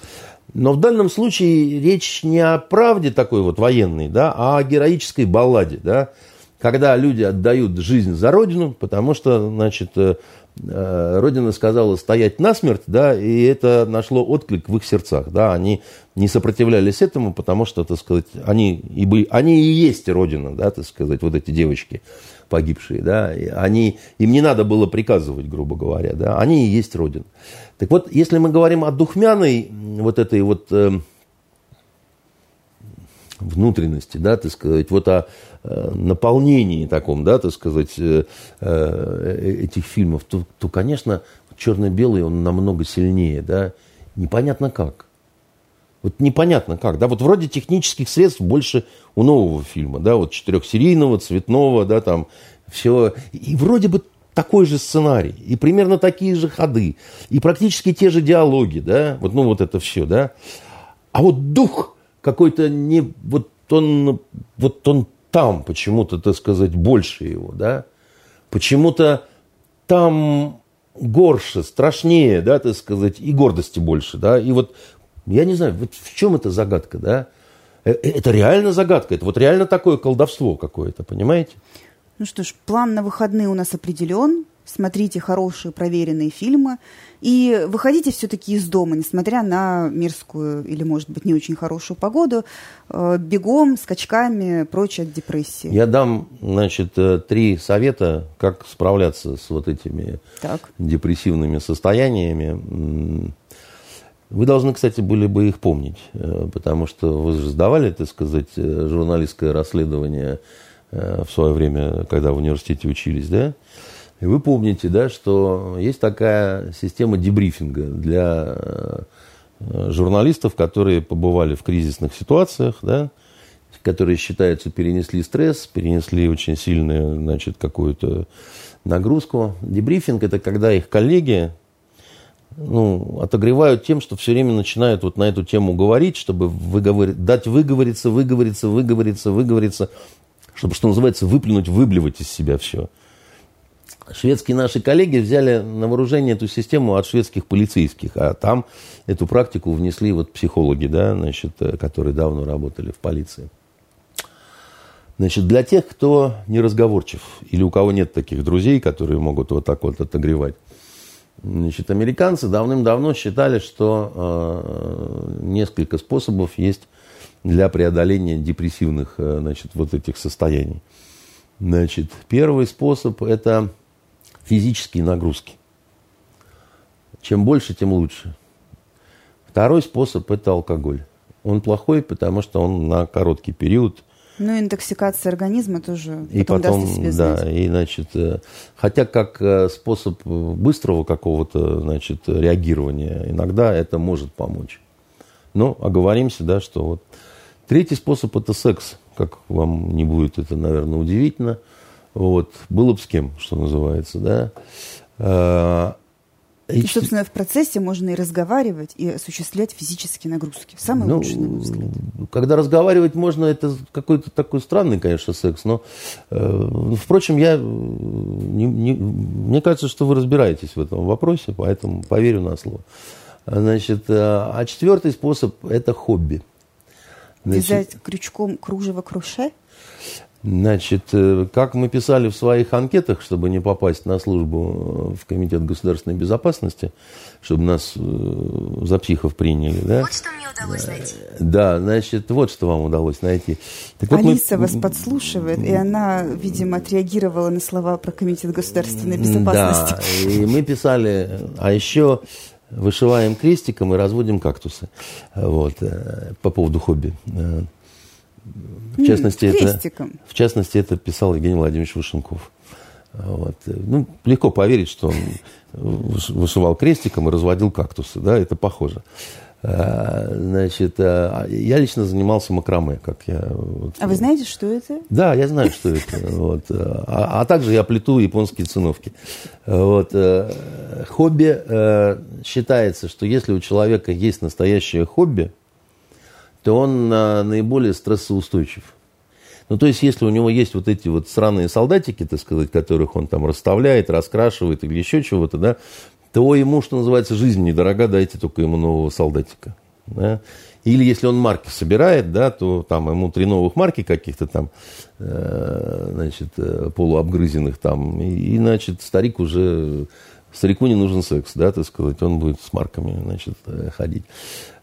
Но в данном случае речь не о правде такой вот военной, да, а о героической балладе, да, когда люди отдают жизнь за Родину, потому что, значит, э, Родина сказала стоять насмерть, да, и это нашло отклик в их сердцах, да, они не сопротивлялись этому, потому что, так сказать, они и, были, они и есть Родина, да, так сказать, вот эти девочки погибшие, да, они, им не надо было приказывать, грубо говоря, да, они и есть Родина. Так вот, если мы говорим о духмяной вот этой вот э, внутренности, да, так сказать, вот о э, наполнении таком, да, так сказать, э, э, этих фильмов, то, то, конечно, черно-белый он намного сильнее, да, непонятно как. Вот непонятно как, да, вот вроде технических средств больше у нового фильма, да, вот четырехсерийного, цветного, да, там все, и вроде бы такой же сценарий, и примерно такие же ходы, и практически те же диалоги, да, вот, ну, вот это все, да. А вот дух какой-то не, вот он, вот он там почему-то, так сказать, больше его, да. Почему-то там горше, страшнее, да, так сказать, и гордости больше, да. И вот, я не знаю, вот в чем эта загадка, да. Э, э, это реально загадка, это вот реально такое колдовство какое-то, понимаете? Ну что ж, план на выходные у нас определен. Смотрите хорошие проверенные фильмы. И выходите все-таки из дома, несмотря на мерзкую или, может быть, не очень хорошую погоду, э, бегом, скачками, прочь от депрессии. Я дам, значит, э, три совета, как справляться с вот этими так. депрессивными состояниями. Вы должны, кстати, были бы их помнить, э, потому что вы же сдавали, так сказать, журналистское расследование в свое время, когда в университете учились, да, и вы помните, да, что есть такая система дебрифинга для э, журналистов, которые побывали в кризисных ситуациях, да, которые считаются перенесли стресс, перенесли очень сильную, значит, какую-то нагрузку. Дебрифинг – это когда их коллеги ну, отогревают тем, что все время начинают вот на эту тему говорить, чтобы выговор... дать выговориться, выговориться, выговориться, выговориться, чтобы, что называется, выплюнуть, выблевать из себя все. Шведские наши коллеги взяли на вооружение эту систему от шведских полицейских, а там эту практику внесли вот психологи, да, значит, э, которые давно работали в полиции. Значит, для тех, кто не разговорчив или у кого нет таких друзей, которые могут вот так вот отогревать, значит, американцы давным-давно считали, что э, несколько способов есть для преодоления депрессивных э, значит, вот этих состояний. Значит, первый способ – это физические нагрузки. Чем больше, тем лучше. Второй способ – это алкоголь. Он плохой, потому что он на короткий период – ну, интоксикация организма тоже и потом, даст себе знать. Да, и, значит, э, хотя как э, способ быстрого какого-то, значит, реагирования, иногда это может помочь. Но оговоримся, да, что вот Третий способ – это секс. Как вам не будет это, наверное, удивительно. Вот. Было бы с кем, что называется, да. А, И, и, собственно, в процессе можно и разговаривать, и осуществлять физические нагрузки. Самое ну, лучшее, на мой взгляд. Когда разговаривать можно, это какой-то такой странный, конечно, секс. Но, э, впрочем, я не, не, мне кажется, что вы разбираетесь в этом вопросе, поэтому поверю на слово. Значит, э, а четвертый способ – это хобби. Значит, Вязать крючком кружево круше? Значит, э, как мы писали в своих анкетах, чтобы не попасть на службу э, в Комитет государственной безопасности, чтобы нас э, за психов приняли, да? Вот что мне удалось найти. Да, значит, вот что вам удалось найти. Так вот Алиса мы... вас подслушивает, и она, видимо, отреагировала на слова про Комитет государственной безопасности. Да, и мы писали, а еще вышиваем крестиком и разводим кактусы. Вот, по поводу хобби. В частности, это, в частности, это писал Евгений Владимирович Вышенков. Вот. Ну, легко поверить, что он вышивал крестиком и разводил кактусы. Да, это похоже. А, значит, а, я лично занимался макраме, как я. Вот, а вы знаете, что это? Да, я знаю, что это. Вот. А, а также я плету японские циновки. Вот. Э, хобби э, считается, что если у человека есть настоящее хобби, то он наиболее стрессоустойчив. Ну, то есть, если у него есть вот эти вот сраные солдатики, так сказать, которых он там расставляет, раскрашивает или еще чего-то, да, то ему, что называется, жизнь недорога, дайте только ему нового солдатика. Да? Или если он марки собирает, да, то там ему три новых марки каких-то там, э, значит, э, полуобгрызенных там, и, и, значит, старик уже старику не нужен секс, да, так сказать, он будет с марками, значит, э, ходить.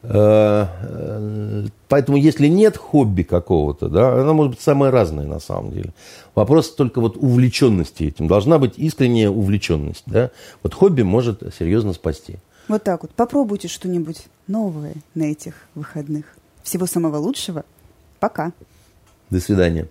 Э, э, поэтому, если нет хобби какого-то, да, оно может быть самое разное на самом деле. Вопрос только вот увлеченности этим. Должна быть искренняя увлеченность, да. Вот хобби может серьезно спасти. Вот так вот. Попробуйте что-нибудь новое на этих выходных. Всего самого лучшего. Пока. До свидания.